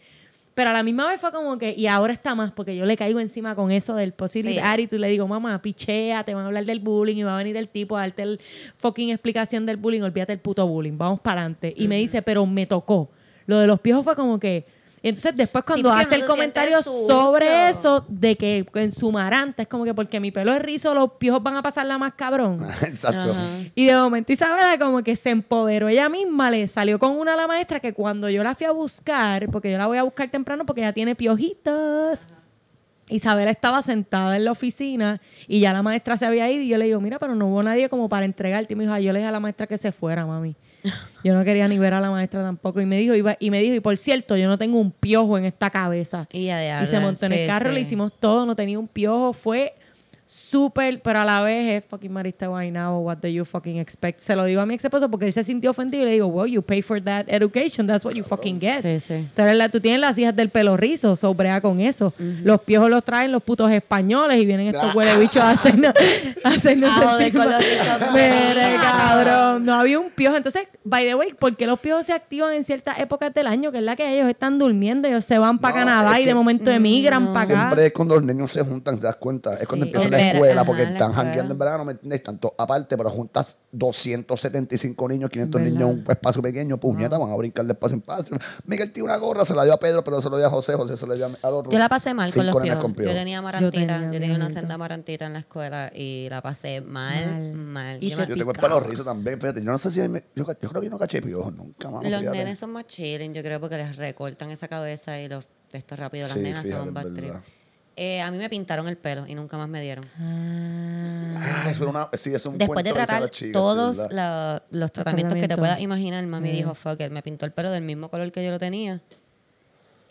Pero a la misma vez fue como que, y ahora está más, porque yo le caigo encima con eso del positive Sí. attitude. Le digo, mamá, pichea, te van a hablar del bullying y va a venir el tipo a darte el fucking explicación del bullying, olvídate el puto bullying, vamos para adelante. Y me dice, pero me tocó. Lo de los piojos fue como que. Y entonces después cuando hace no el comentario sobre eso, de que en su maranta es como que porque mi pelo es rizo, los piojos van a pasarla más cabrón. Exacto. Ajá. Y de momento Isabela como que se empoderó ella misma, le salió con una a la maestra que cuando yo la fui a buscar, porque yo la voy a buscar temprano porque ella tiene piojitos. Isabela estaba sentada en la oficina y ya la maestra se había ido y yo le digo, mira, pero no hubo nadie como para entregarte. Y me dijo, "Ay, yo le dije a la maestra que se fuera, mami. Yo no quería ni ver a la maestra tampoco. Y me dijo, iba- y me dijo, y por cierto, yo no tengo un piojo en esta cabeza. Y, ya Y se montó en el carro, sí. le hicimos todo, no tenía un piojo, fue súper, pero a la vez es fucking Marista Guaynabo, what do you fucking expect? Se lo digo a mi ex esposo porque él se sintió ofendido y le digo, well, you pay for that education, that's what you fucking get. Sí, sí. Tú, eres la- tú tienes las hijas del pelo rizo, sobrea con eso. Los piojos los traen los putos españoles y vienen estos huele bichos a hacernos, a hacernos A joder sentir con mal. los rizos. Mire, Ah, cabrón, no había un piojo. Entonces, by the way, ¿por qué los piojos se activan en ciertas épocas del año? Que es la que ellos están durmiendo, ellos se van para No, Canadá y de momento emigran para acá. Siempre es cuando los niños se juntan, te das cuenta. Es cuando Sí. empieza El la escuela, ajá, porque la están jangueando en verano, ¿me entiendes? Tanto aparte, pero juntas 275 niños, 500 ¿Verdad? niños en un espacio pequeño, puñeta, van a brincar de espacio en espacio. Miguel tiene una gorra, se la dio a Pedro, pero se lo dio a José, José se lo dio al otro. Yo la pasé mal con los nenes piojos. con Yo piojos. tenía marantita, yo tenía tenía, una senda marantita en la escuela y la pasé mal, Mal. mal. Y Yo te Yo tengo el pelo rizo también, fíjate. Yo no sé si. me- yo, yo creo que yo no caché piojos nunca, mano. los fíjate. nenes son más chilling, yo creo, porque les recortan esa cabeza y los de estos rápido. Las Sí, nenas fíjate, son trip. Eh, a mí me pintaron el pelo y nunca más me dieron. Ah, eso era una. Sí, es un Después de tratar chica, todos sí, ¿verdad? la- los tratamientos que te puedas imaginar, mami dijo, fuck it, me pintó el pelo del mismo color que yo lo tenía.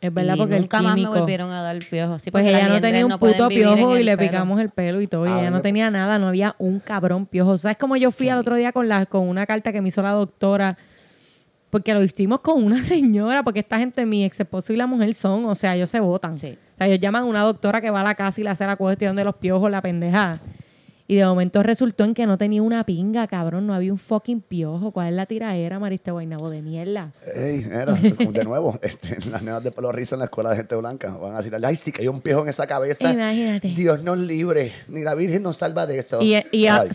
Es verdad, y porque el nunca más me volvieron a dar piojos. Sí, Pues ella no tenía un puto piojo y le pelo. picamos el pelo y todo. Y Ah, ella no me- tenía nada, no había un cabrón piojo. ¿Sabes cómo yo fui al otro día con, la, con una carta que me hizo la doctora? Porque lo hicimos con una señora, porque esta gente, mi ex esposo y la mujer son, o sea, ellos se votan. Sí. O sea, ellos llaman a una doctora que va a la casa y le hace la cuestión de los piojos, la pendeja. Y de momento resultó en que no tenía una pinga, cabrón, no había un fucking piojo. ¿Cuál es la tiraera, Mariste Guaynabo de mierda? Ey, era, de nuevo, este, las nenas de pelo rizo en la escuela de gente blanca van a decir, ay, sí que hay un piojo en esa cabeza. Imagínate. Dios nos libre, ni la Virgen nos salva de esto. Y, y a- Ay,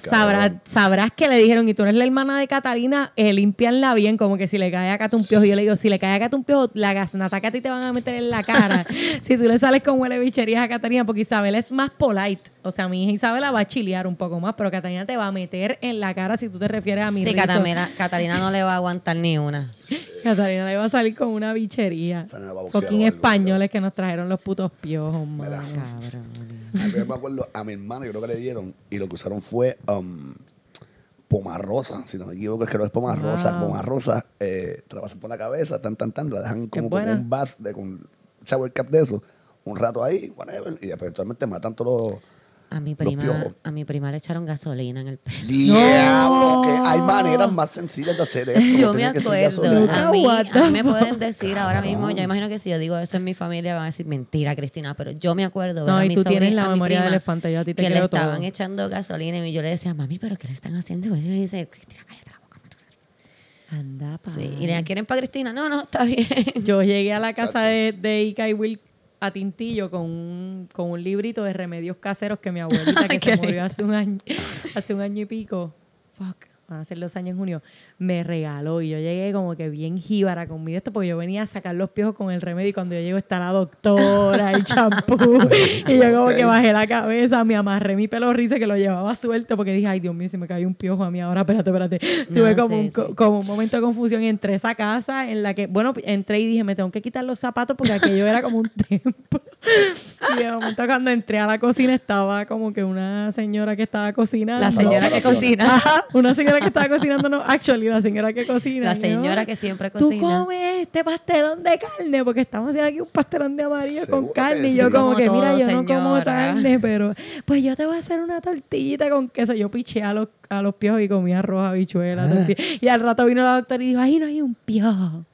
sabrás, que le dijeron, y tú eres la hermana de Catalina, eh, limpianla bien, como que si le cae acá un piojo. Y yo le digo, si le cae acá un piojo, la gasnata que a ti te van a meter en la cara. si tú le sales con huele bicherías a Catalina, porque Isabel es más polite. O sea, mi hija Isabela va a chilear un poco más, pero Catalina te va a meter en la cara si tú te refieres a mi Sí, rizo. Catalina, Catalina no le va a aguantar ni una. Catalina le va a salir con una bichería. Fucking españoles que nos trajeron los putos piojos, mano. Cabrón. A mí me acuerdo a mi hermano, yo creo que le dieron, y lo que usaron fue um, pomarrosa, si no me equivoco, es que no es pomarrosa, Wow. pomarrosa, eh, te la pasan por la cabeza, tan, tan, tan, la dejan como con un bus de con shower cap de eso, un rato ahí, whatever, y después eventualmente matan todos los... A mi prima, a mi prima le echaron gasolina en el pelo. ¡Diablo! Que hay maneras más sencillas de hacer esto. Yo me acuerdo. A mí, a me pueden decir ahora mismo, yo imagino que si yo digo eso en mi familia van a decir mentira, Cristina, pero yo me acuerdo. No, y tú tienes la memoria de prima elefante, yo a ti te que le estaban echando gasolina y yo le decía, mami, pero ¿qué le están haciendo? Y ella dice, Cristina, cállate la boca. Anda, pa. Sí. Y le ¿quieren para Cristina? No, no, está bien. Yo llegué a la casa de, de Ika y Will a Tintillo con un, con un librito de remedios caseros que mi abuelita, que se murió hace un año, hace un año y pico, fuck, van a ser dos años en junio, me regaló y yo llegué como que bien jíbara con mi de esto porque yo venía a sacar los piojos con el remedio y cuando yo llego está la doctora, el champú y yo como que bajé la cabeza, me amarré mi pelo rizo que lo llevaba suelto porque dije, ay Dios mío, se me cayó un piojo a mí ahora, espérate, espérate. Tuve No, como, sí, un, co- sí. como un momento de confusión y entré a esa casa en la que, bueno, entré y dije, me tengo que quitar los zapatos porque aquello era como un templo. Y de momento cuando entré a la cocina estaba como que una señora que estaba cocinando. La señora que cocina. Ajá, una señora que estaba cocinando, no, actually, la señora que cocina. La señora que siempre Tú cocina. comes este pastelón de carne, porque estamos haciendo aquí un pastelón de amarillo Seguro con carne. Y sí. yo como Como que, mira, yo no como carne, pero pues yo te voy a hacer una tortillita con queso. Yo piché a los, a los piojos y comía arroz, habichuela, tortilla. Y al rato vino la doctora y dijo, ahí no hay un piojo.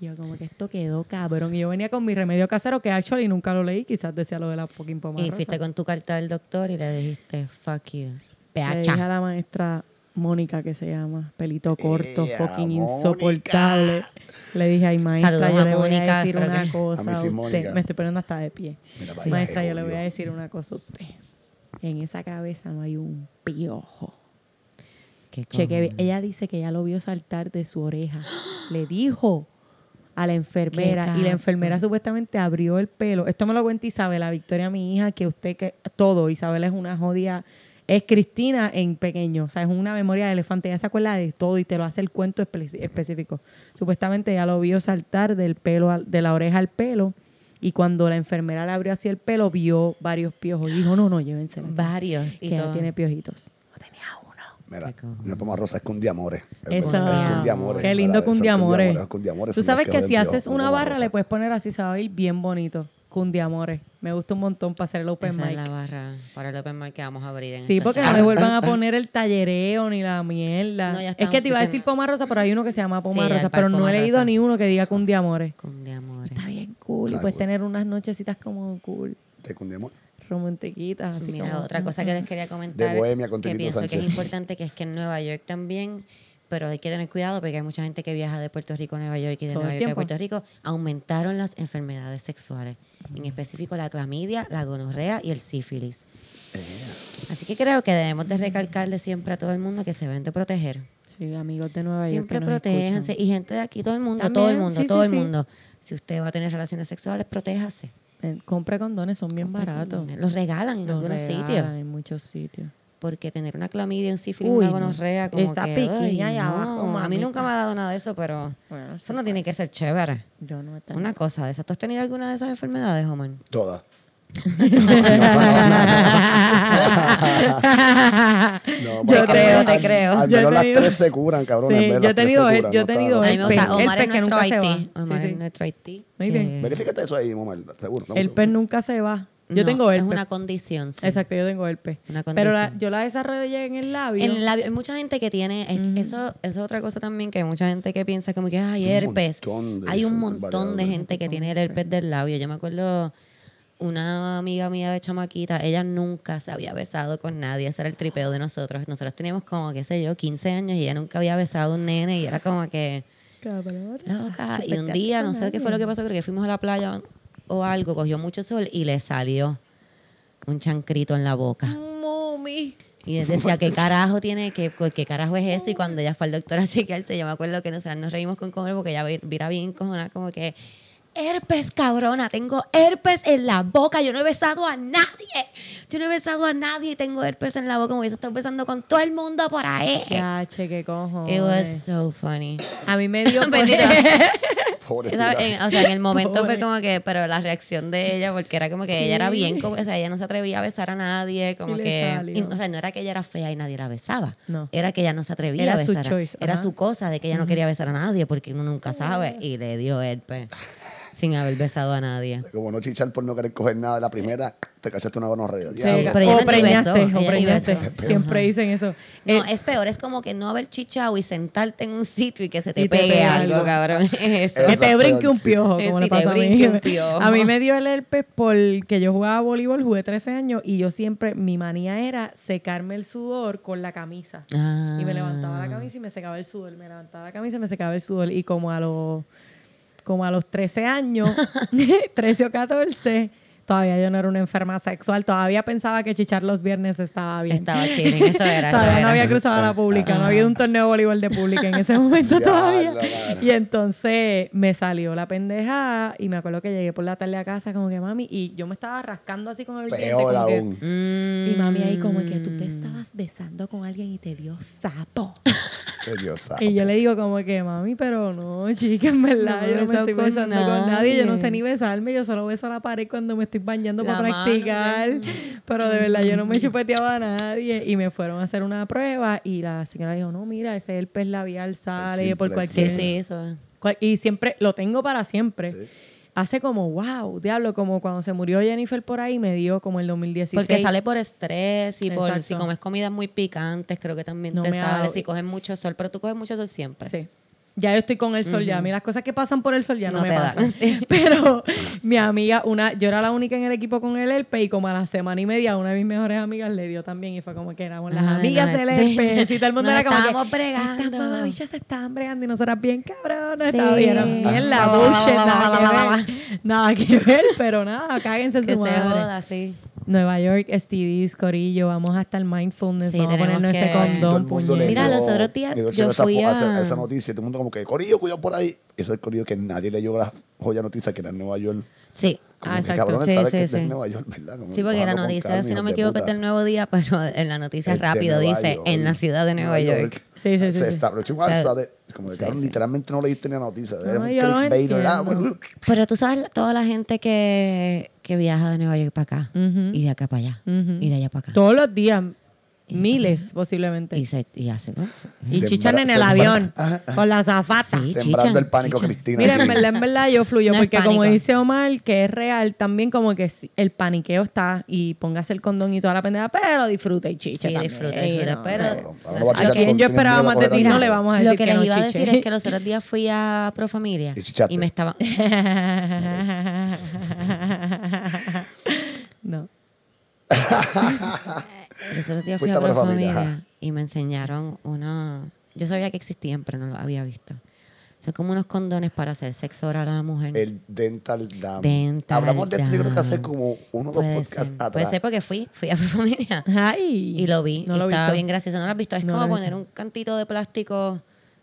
Y yo como que esto quedó cabrón. Y yo venía con mi remedio casero, que actually nunca lo leí, quizás decía lo de la fucking pomada Y rosa. fuiste con tu carta del doctor y le dijiste, fuck you. Le dije a la maestra Mónica, que se llama, pelito corto, Ea, fucking Mónica. insoportable. Le dije, ay, maestra, Saludos yo a le voy Mónica, a decir una que- cosa A a, usted. Me estoy poniendo hasta de pie. Mira maestra, yo le voy a decir una cosa a usted. En esa cabeza no hay un piojo. ¿Qué Cheque, ella dice que ya lo vio saltar de su oreja. Le dijo a la enfermera y la enfermera supuestamente abrió el pelo. Esto me lo cuenta Isabela Victoria, mi hija, que usted que todo, Isabela es una jodida, es Cristina en pequeño, o sea, es una memoria de elefante, ella se acuerda de todo y te lo hace el cuento espe- específico. Supuestamente ella lo vio saltar del pelo al- de la oreja al pelo y cuando la enfermera le abrió así el pelo vio varios piojos y dijo, "No, no, llévensela." Varios. que Y todo. tiene piojitos. No tenía uno. Mira, no podemos rosa, es cundiamores. Eso. Es cundiamores. Qué lindo cundiamores. Tú sabes que si haces como una barra Rosa. le puedes poner así, se va a ir bien bonito. Cundiamores. Me gusta un montón para hacer el open Esa es mic. la barra para el open mic que vamos a abrir en Sí, esta porque no le vuelvan a poner el tallereo ni la mierda. No, es que te iba a decir Poma Rosa, pero hay uno que se llama Poma Sí, Rosa, pero no he leído Rosa. ni uno que diga Cundiamores. Con de amores. Está bien cool. Y puedes tener unas nochecitas como cool, De cundiamor. romantiquitas. Así Mira, como- otra cosa que les quería comentar Bohemia con que pienso que es importante que es que en Nueva York también pero hay que tener cuidado porque hay mucha gente que viaja de Puerto Rico a Nueva York y de Todo Nueva York a. Puerto Rico aumentaron las enfermedades sexuales en específico la clamidia, la gonorrea y el sífilis así que creo que debemos de recalcarle siempre a todo el mundo que se deben de proteger Sí, amigos de Nueva York. Siempre que nos protéjanse. escuchan. Y gente de aquí, todo el mundo, También, todo el mundo, sí, todo sí, el sí. mundo. Si usted va a tener relaciones sexuales, protéjase. Eh, compre condones, son bien baratos. Los regalan en Los algunos regalan sitios. En muchos sitios. Porque tener una clamidia, un sífilis, Uy, una no. gonorrea, como Esa que, piquiña ay, ahí no. abajo, A mí nunca me ha dado nada de eso, pero Bueno, eso no tiene que ser chévere. Yo no he tenido. Una cosa de esas. ¿Tú has tenido alguna de esas enfermedades, Omar? Todas. No, Yo creo, te creo. Al menos las tres se curan, cabrón. Sí, yo he tenido- yo he tenido A mí me El gusta. pe- Omar el es nuestro nunca se Haití. va. Omar Sí, es nuestro Haití. Muy que- bien. Verifícate eso ahí, Omar, seguro. El pez nunca se va. Yo No, tengo Es herpes. una condición. sí. Exacto, yo tengo herpes. Una Pero la- yo la desarrollé en el labio. En el labio, hay mucha gente que tiene, es- eso, eso es otra cosa también, que hay mucha gente que piensa como que hay Un herpes. montón de Hay un montón de gente que tiene el herpes del labio. Yo me acuerdo una amiga mía de chamaquita, ella nunca se había besado con nadie, ese era el tripeo de nosotros. Nosotros teníamos como, qué sé yo, 15 años y ella nunca había besado a un nene y era como que, Cabrón. loca. Y un día, no sé qué fue lo que pasó, creo que fuimos a la playa o algo, cogió mucho sol y le salió un chancrito en la boca. Mami. Y decía, ¿qué carajo tiene? ¿Qué, ¿Qué carajo es eso? Y cuando ella fue al doctor a chequearse, yo me acuerdo que nosotros nos reímos con comer porque ella vi- vira bien cojonada, como que, herpes, cabrona, tengo herpes en la boca, yo no he besado a nadie. Yo no he besado a nadie y tengo herpes en la boca, como hubiese estado besando con todo el mundo por ahí. Ya, che, qué cojones. It was so funny. A mí me dio por... Pobrecita. Esa- en- o sea, en el momento Pobre. fue como que, pero la reacción de ella, porque era como que ella era bien, como, o sea, ella no se atrevía a besar a nadie, como que, y- o sea, no era que ella era fea y nadie la besaba, No. era que ella no se atrevía Era a su besar, a- choice, era ajá. su cosa de que ella no quería besar a nadie, porque uno nunca sabe, y le dio herpes sin haber besado a nadie. Como no chichar por no querer coger nada de la primera, te cachaste una gonorrea. Sí, pero ella o no preñaste, besó, o ella preñaste. besó. Siempre dicen eso. No, Eh, es peor, es como que no haber chichado y sentarte en un sitio y que se te pegue algo, algo. cabrón. Eso. que te es brinque peor, un piojo, Sí, como sí, le te pasó a mí. brinque un piojo. A mí me dio el herpes porque yo jugaba voleibol, jugué 13 años y yo siempre, mi manía era secarme el sudor con la camisa. Ah. Y me levantaba la camisa y me secaba el sudor. Me levantaba la camisa y me secaba el sudor. Y como a los, como a los 13 años, 13 o 14, todavía yo no era una enferma sexual, todavía pensaba que chichar los viernes estaba bien. Estaba chilling, eso era. eso Todavía no era. había cruzado la pública, no había un torneo de voleibol de pública en ese momento Ya, todavía. la. Y entonces me salió la pendeja y me acuerdo que llegué por la tarde a casa como que mami y yo me estaba rascando así con el diente. Peor que- aún. Mm. y mami ahí como que tú te estabas besando con alguien y te dio sapo. Dios. Y yo le digo como que, mami, pero no, chica, en verdad, No yo no me estoy con besando con nadie. Yo no sé ni besarme, yo solo beso a la pared cuando me estoy bañando La para mano, practicar. Pero de verdad, yo no me chupeteaba a nadie. Y me fueron a hacer una prueba y la señora dijo, no, mira, ese es el pez labial, sale por cualquier... Sí, sí, eso. Y siempre, lo tengo para siempre. Sí. Hace como, wow, diablo, como cuando se murió Jennifer por ahí, me dio como el 2016. Porque sale por estrés y por si comes comidas muy picantes, creo que también No te sale. Si coges mucho sol, pero tú coges mucho sol siempre. Sí. Ya yo estoy con el sol ya. A mí las cosas que pasan por el sol ya no, No me pasan. sí. Pero mi amiga, una, yo era la única en el equipo con el herpes y como a la semana y media una de mis mejores amigas le dio también y fue como que éramos las Ay, amigas no, del sí. herpes y todo el mundo Nos era como estábamos que bregando. estas mamabichas se estaban bregando y nosotras bien cabronas. Sí. Bien, bien la Ah. bullshit, nada que ver. Nada que ver, pero nada, cáguense en su se madre. joda, sí. Nueva York, STDs, Corillo, vamos hasta el mindfulness, Sí, vamos a ponernos ese que- el condón, puñeta. Mira, los otros días yo esa, fui fo- a- esa, esa noticia. Todo el mundo como que, Corillo, cuidado por ahí. Eso es el Corillo que nadie leyó la joya noticia que era en Nueva York. Sí. Como Ah, exacto. cabrones, Sí, sí, de sí. Nueva York, ¿verdad? Como Sí, porque la noticia, si no me de equivoco, es del nuevo día, pero en la noticia Es de rápido Nueva dice York. en la ciudad de Nueva York. Sí, sí, sí, Se sí. estableció un alza de... Como que, sí, cabrón, sí. literalmente no leíste ni la noticia. No, Eres un. Bueno, Pero tú sabes toda la gente que, que viaja de Nueva York para acá y de acá para allá y de allá para acá. Todos los días, miles posiblemente. Y, se, y hace pues, Y chichan en el avión Ajá, ajá. con la zafata. Sí, Sembrando chichan, el pánico, chichan. Cristina. Mira, en verdad, en verdad yo fluyo, No porque como dice Omar, que es real, también como que el paniqueo está y póngase el condón y toda la pendeja, pero disfruta y chicha Sí, también, disfruta, disfruta, ¿no? pero- lo va a quien yo esperaba más de ti, no le vamos a Lo decir que que les no iba a decir es que los otros días fui a Profamilia Y chichaste. y me estaba... no. Los otros días fui a a Profamilia, Profamilia ajá. y me enseñaron una... Yo sabía que existían, pero no los había visto. Son como unos condones para hacer sexo oral a la mujer. El Dental Dam. Dental Hablamos de esto, yo creo que hace como uno o dos Puede podcasts ser, atrás. puede ser porque fui, fui a Profamilia. Ay. Y lo vi. No y lo estaba visto. bien gracioso. ¿No lo has visto? Es No como lo poner un cantito de plástico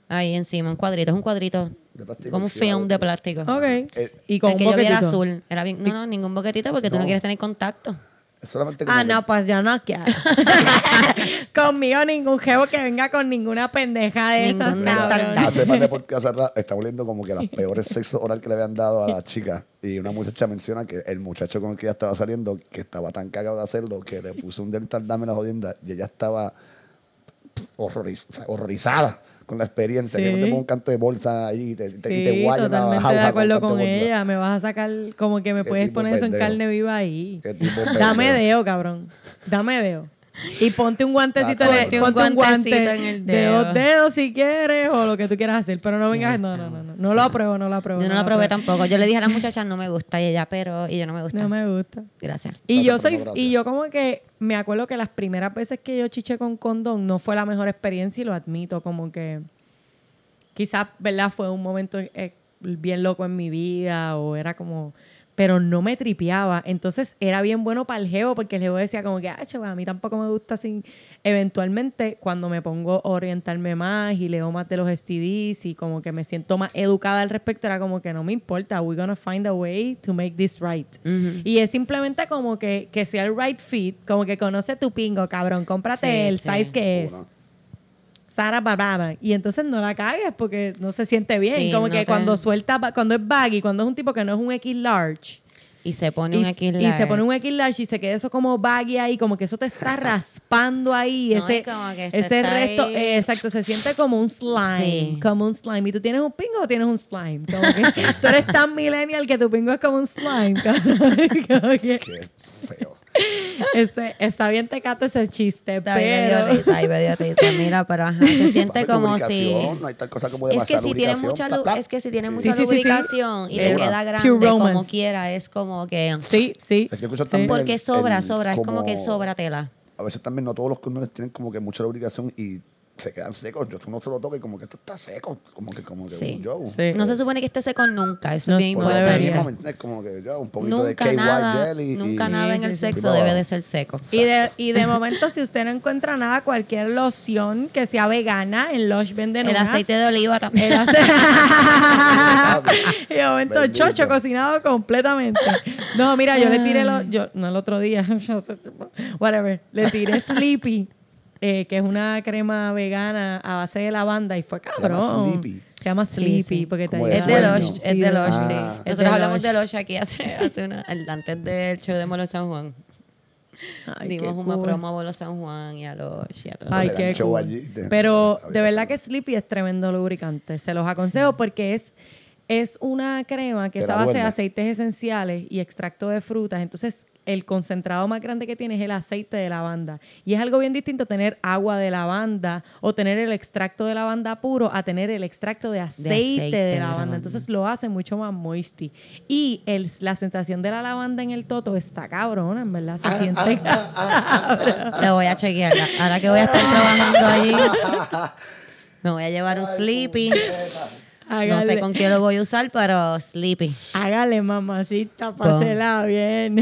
ahí encima, un cuadrito. Es un cuadrito, De plástico como un film de- plástico. Ok. Eh, y con el un que yo vi era azul. Era bien, no, no, ningún boquetito porque tú no No. quieres tener contacto. Es solamente como Ah, que- no, pues yo no quiero. Conmigo ningún jevo que venga con ninguna pendeja de Ningún esas, cabrón. Hace par de podcasts atrás estamos leyendo como que las peores sexo oral que le habían dado a la chica. Y una muchacha menciona que el muchacho con el que ella estaba saliendo, que estaba tan cagado de hacerlo, que le puso un dental dam en la jodienda y ella estaba horroriz- horrorizada con la experiencia. Que no te Sí. ponga un canto de bolsa ahí y te, te, y Sí, te guaya la jauja de acuerdo con ella. Me vas a sacar, como que me puedes poner eso en pendejo. carne viva ahí. Dame pendejo. deo, cabrón. Dame deo. Y ponte un guantecito, Ah, en el- ponte un ponte un guante guantecito en el de dedo. dos dedos si quieres o lo que tú quieras hacer. Pero no vengas, no, no, no, no. No lo apruebo, no lo apruebo. Yo no la probé tampoco. Yo le dije a la muchacha, no me gusta. Y ella, pero... Y yo no me gusta. No me gusta. Gracias. Y Gracias, yo soy, no, gracias. y yo como que me acuerdo que las primeras veces que yo chiché con condón no fue la mejor experiencia y lo admito, como que quizás, ¿verdad? Fue un momento eh, bien loco en mi vida o era como, pero no me tripeaba. Entonces era bien bueno para el geo porque el geo decía como que, ah, chaval, a mí tampoco me gusta así. Eventualmente, cuando me pongo a orientarme más y leo más de los STDs y como que me siento más educada al respecto, era como que no me importa, we're gonna find a way to make this right. Y es simplemente como que, que sea el right fit, como que conoce tu pingo, cabrón, cómprate Sí, el sí. size que es. Sara Bababa. Y entonces no la cagues porque no se siente bien. Sí, como no que te- cuando suelta, cuando es baggy, cuando es un tipo que no es un X large. Y se pone Y, un X y se pone un X large y se queda eso como baggy ahí, como que eso te está raspando ahí. No, ese y como que se ese está resto, ahí. eh, exacto, se siente como un slime. Sí. Como un slime. ¿Y tú tienes un pingo o tienes un slime? Como que tú eres tan millennial que tu pingo es como un slime. Como que- Qué feo. Este, está bien tecate ese chiste, Está bien, me dio pero... risa, ahí me dio risa. Mira, pero ajá, se siente como si... No hay tal cosa como Es que si tiene mucha bla. es que si tiene Sí. mucha sí, sí, sí. lubricación y le queda grande como quiera, es como que Sí, sí. Es que porque el- sobra, el sobra, es como que sobra tela. A veces también no todos los condones tienen como que mucha lubricación y se quedan secos. Yo, uno se lo y como que esto está seco. Como que, como que, Sí. yo. Sí. No se supone que esté seco nunca, eso No, es bien no importante. es como que yo, un poquito de Nunca KY nada, jelly. y- nunca nada en el sexo No. debe de ser seco. Y de, y de momento, si usted no encuentra nada, cualquier loción que sea vegana, en Lush venden El unas. aceite de oliva también. El ace- y de momento, Bendito. chocho cocinado completamente. No, mira, yo le tiré, lo, yo, no el otro día, whatever, le tiré Sleepy, eh, que es una crema vegana a base de lavanda y fue Se llama cabrón. Sleepy. Se llama Sleepy sí. porque te Es de. Lush, Sí, es de Lush, Ah. sí. De Nosotros hablamos Lush. de Lush aquí hace, hace una, antes del show de Molo San Juan. Ay, Dimos una cool. promo a Molo San Juan y a Lush y a todo. Ay, qué cool. allí, de- Pero de verdad que Sleepy es tremendo lubricante. Se los aconsejo porque es, es una crema que Te es a la base de aceites esenciales y extracto de frutas. Entonces, el concentrado más grande que tiene es el aceite de lavanda. Y es algo bien distinto tener agua de lavanda o tener el extracto de lavanda puro a tener el extracto de aceite de, aceite de lavanda. lavanda. Entonces, lo hace mucho más moisty. Y el, la sensación de la lavanda en el toto está cabrona, en verdad. Ah, Se siente Lo voy a chequear. Ahora que voy a estar trabajando allí, me voy a llevar un Sleepy. No sé con qué lo voy a usar, pero Sleepy. Hágale, mamacita, pásela bien.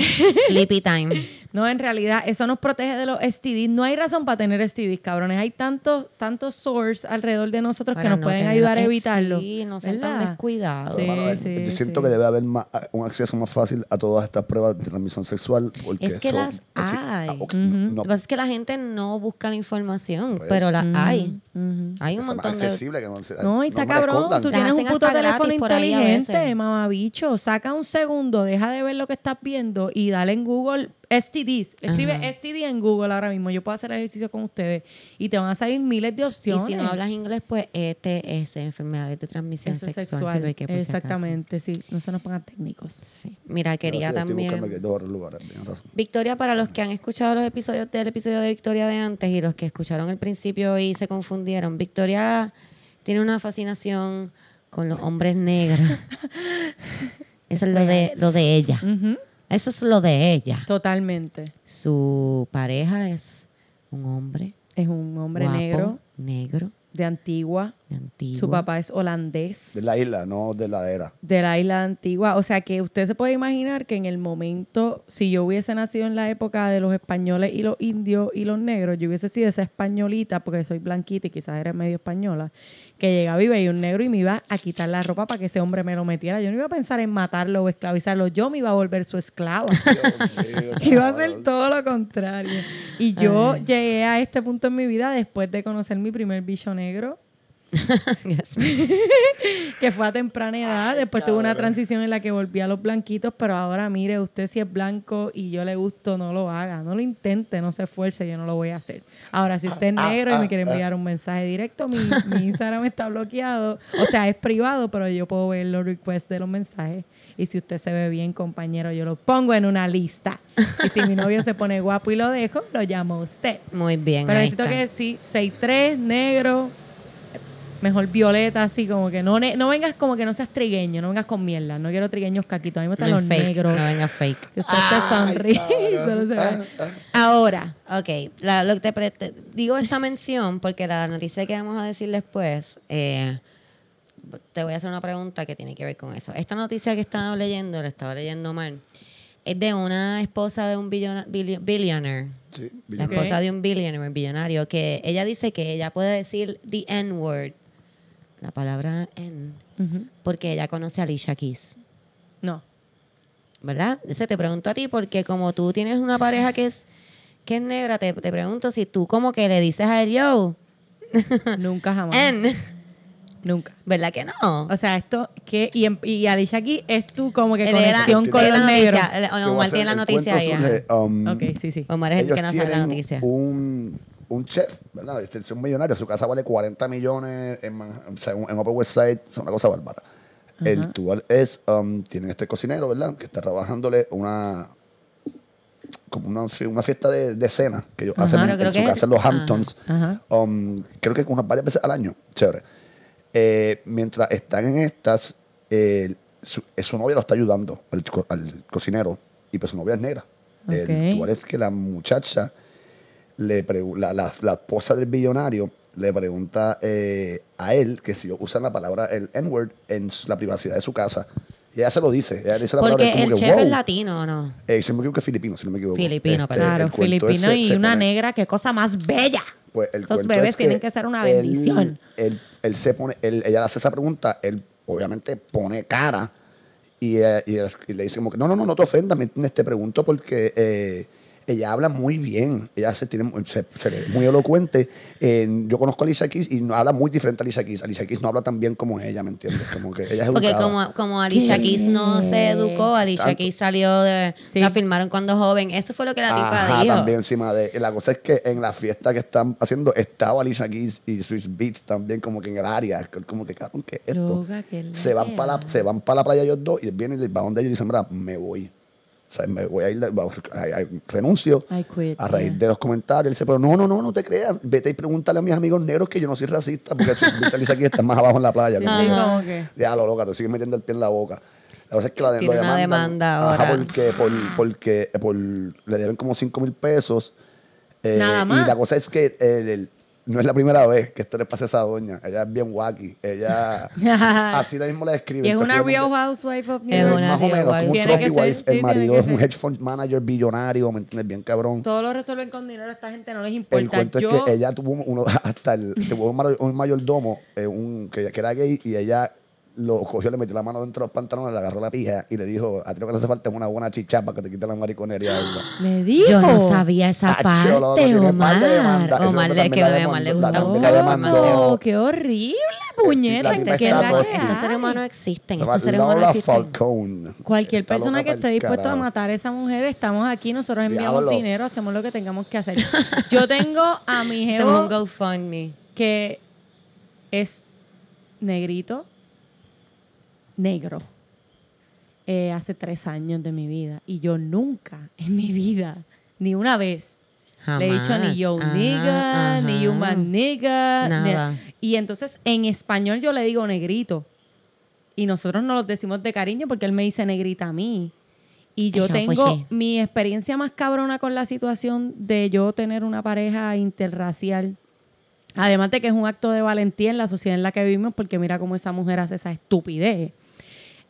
Sleepy time. no, en realidad, eso nos protege de los STDs. No hay razón para tener STDs, cabrones. Hay tantos tantos sources alrededor de nosotros que nos no pueden ayudar a evitarlo. Sí, no sean tan descuidados. Sí, Bueno, sí, yo siento sí. que debe haber más- un acceso más fácil a todas estas pruebas de transmisión sexual. Porque Es que son- las así- hay. ah, no- Lo que pasa es que la gente no busca la información, Pues, pero la hay. Ujú. Hay un es montón de... accesible que no, se- No, y está cabrón. escondan. Tú Las tienes un puto teléfono inteligente, mamabicho. Saca un segundo, deja de ver lo que estás viendo y dale en Google STDs. Escribe Ajá. STD en Google ahora mismo. Yo puedo hacer ejercicio con ustedes y te van a salir miles de Y opciones. si no hablas inglés, pues ETS, enfermedades de transmisión Eso sexual. que si. Exactamente, sí. No se nos pongan técnicos. Sí. Mira, quería sí, estoy buscando también... que dos lugares. Victoria, para los que han escuchado los episodios del episodio de Victoria de antes y los que escucharon el principio y se confundieron, Victoria tiene una fascinación con los hombres negros. Eso es lo de, lo de ella. Ujú. Eso es lo de ella. Totalmente. Su pareja es un hombre, Es un hombre guapo, negro negro, de Antigua. de antiguo. Su papá es holandés. De la isla, no de la era. de la isla antigua. O sea que usted se puede imaginar que en el momento, si yo hubiese nacido en la época de los españoles y los indios y los negros, yo hubiese sido esa españolita, porque soy blanquita y quizás era medio española, que llegaba y veía un negro y me iba a quitar la ropa para que ese hombre me lo metiera. Yo no iba a pensar en matarlo o esclavizarlo, yo me iba a volver su esclava. Iba a ser todo lo contrario. Y yo llegué a este punto en mi vida después de conocer mi primer bicho negro. que fue a temprana edad. Después tuve una transición en la que volví a los blanquitos, pero ahora mire, usted si es blanco y yo le gusto, no lo haga, no lo intente, no se esfuerce, yo no lo voy a hacer. Ahora, si usted es negro y me quiere enviar un mensaje directo, mi, mi Instagram está bloqueado, o sea, es privado, pero yo puedo ver los requests de los mensajes. Y si usted se ve bien, compañero, yo lo pongo en una lista. Y si mi novio se pone guapo y lo dejo, lo llamo a usted. Muy bien. Pero necesito que sí, 6'3, negro, mejor violeta, así como que no ne- no vengas como que no seas trigueño, no vengas con mierda. No quiero trigueños caquitos, a mí me gustan No los fake, negros. No venga fake. Que sonríe se va. Ahora, Ok, la- lo que te, pre- te- digo esta mención porque la noticia que vamos a decir después, eh, te voy a hacer una pregunta que tiene que ver con eso. Esta noticia que estaba leyendo, la estaba leyendo mal, es de una esposa de un billona- billi- billionaire. Sí, La Ok. esposa de un billionaire, billonario, que ella dice que ella puede decir the N-word, la palabra N, ujú, porque ella conoce a Alicia Keys. no. ¿verdad? Ese te pregunto a ti porque como tú tienes una pareja que es que es negra, te, te pregunto si tú como que le dices a él, yo, Nunca jamás. N, Nunca. ¿verdad que no? O sea, esto que y, en- y Alicia aquí es tu como que conexión con tiene los la negros. noticia, el- Omar tiene la noticia ahí. um, Ok, sí, sí. Omar es el que nos sabe la noticia. Un, un chef, ¿verdad? Este es un millonario. Su casa vale 40 millones en, o sea, en Upper West Side. Es una cosa bárbara. El tual es, um, tienen este cocinero, ¿verdad? Que está trabajándole una como una, una fiesta de, de cena que ellos hacen Pero en, creo en su casa en los. Hamptons. Ajá. Um, creo que unas varias veces al año. Chévere. Eh, mientras están en estas, eh, su, su novia lo está ayudando al, al cocinero y pues su novia es negra. El Ok. lugar es que la muchacha, le la, la, la esposa del billonario, le pregunta eh, a él que si usan la palabra el N-word en la privacidad de su casa. Y ella se lo dice. Ella dice la Porque palabra el que, chef wow. es latino, ¿o no? Eh, si me equivoco, es filipino, si no me equivoco. Filipino, pero- Claro, filipino y una pone- negra, qué cosa más bella. Pues el Esos bebés es tienen que ser una él- bendición. Él, él se pone, él- ella le hace esa pregunta, él obviamente pone cara y, eh, y, él- y le dice como que no, no, no, no te ofendas, ¿me? Te pregunto porque eh, ella habla muy bien, ella se tiene, se, se ve muy elocuente. Eh, yo conozco a Alicia Keys y no habla muy diferente a Alicia Keys. Alicia Keys no habla tan bien como ella, ¿me entiendes? Como que ella es Porque educada. como, como Alicia ¿Qué? Keys no se educó, Alicia Tanto. Keys salió de... Sí. La filmaron cuando joven. Eso fue lo que la tipa Ajá, dijo. también encima de. La cosa es que en la fiesta que están haciendo estaba Alicia Keys y Swiss Beats también como que en el área. Como que, cabrón, ¿qué es esto? Se, van para la, se van para la playa ellos dos y vienen y va donde ellos y dicen, mira, me voy. O sea, me voy a ir, renuncio. I quit, a raíz yeah. de los comentarios. Él dice, pero no, no, no, no te creas. Vete y pregúntale a mis amigos negros que yo no soy racista porque Alicia Keys están más abajo en la playa. Sí, Como que- ya, lo loca, te siguen metiendo el pie en la boca. La cosa es que la, Tiene lo una demanda ajá, ahora. porque, por, porque por, le deben como 5 mil pesos. Eh, Nada más. Y la cosa es que el- el- no es la primera vez que esto le pasa a esa doña. Ella es bien wacky. Ella así la mismo la describe. Y es una Real Housewife of New Es York. una más o menos, como un trophy wife. sí, el marido es un hedge fund manager billonario, ¿me entiendes? Bien cabrón. Todo lo resuelven con dinero, a esta gente no les El importa. cuento Yo, es que ella tuvo uno, hasta el, tuvo un, mayor- un mayordomo eh, un, que, que era gay y ella lo cogió, le metió la mano dentro de los pantalones, le agarró la pija y le dijo, a ti lo que te hace falta es una buena chichapa que te quite la mariconería esa. le dijo. Yo no sabía esa parte, Omar. Omar, le, que a Omar le. Oh, qué horrible, puñeta. La tipa ¿qué está la todo- que Estos seres humanos existen. Estos seres humanos existen. Falcone. Cualquier Está persona que esté pa'l dispuesto a matar a esa mujer, estamos aquí, nosotros enviamos Diablo. dinero, hacemos lo que tengamos que hacer. Yo tengo a mi GoFundMe. que es negrito, negro, eh, hace tres años de mi vida. Y yo nunca en mi vida, ni una vez, le he dicho ni yo Jamás. nigga, Ajá, ni ajá. man nigga. ni- y entonces en español yo le digo negrito. Y nosotros nos lo decimos de cariño porque él me dice negrita a mí. Y yo Eso, tengo pues sí. mi experiencia más cabrona con la situación de yo tener una pareja interracial. Además de que es un acto de valentía en la sociedad en la que vivimos, porque mira cómo esa mujer hace esa estupidez.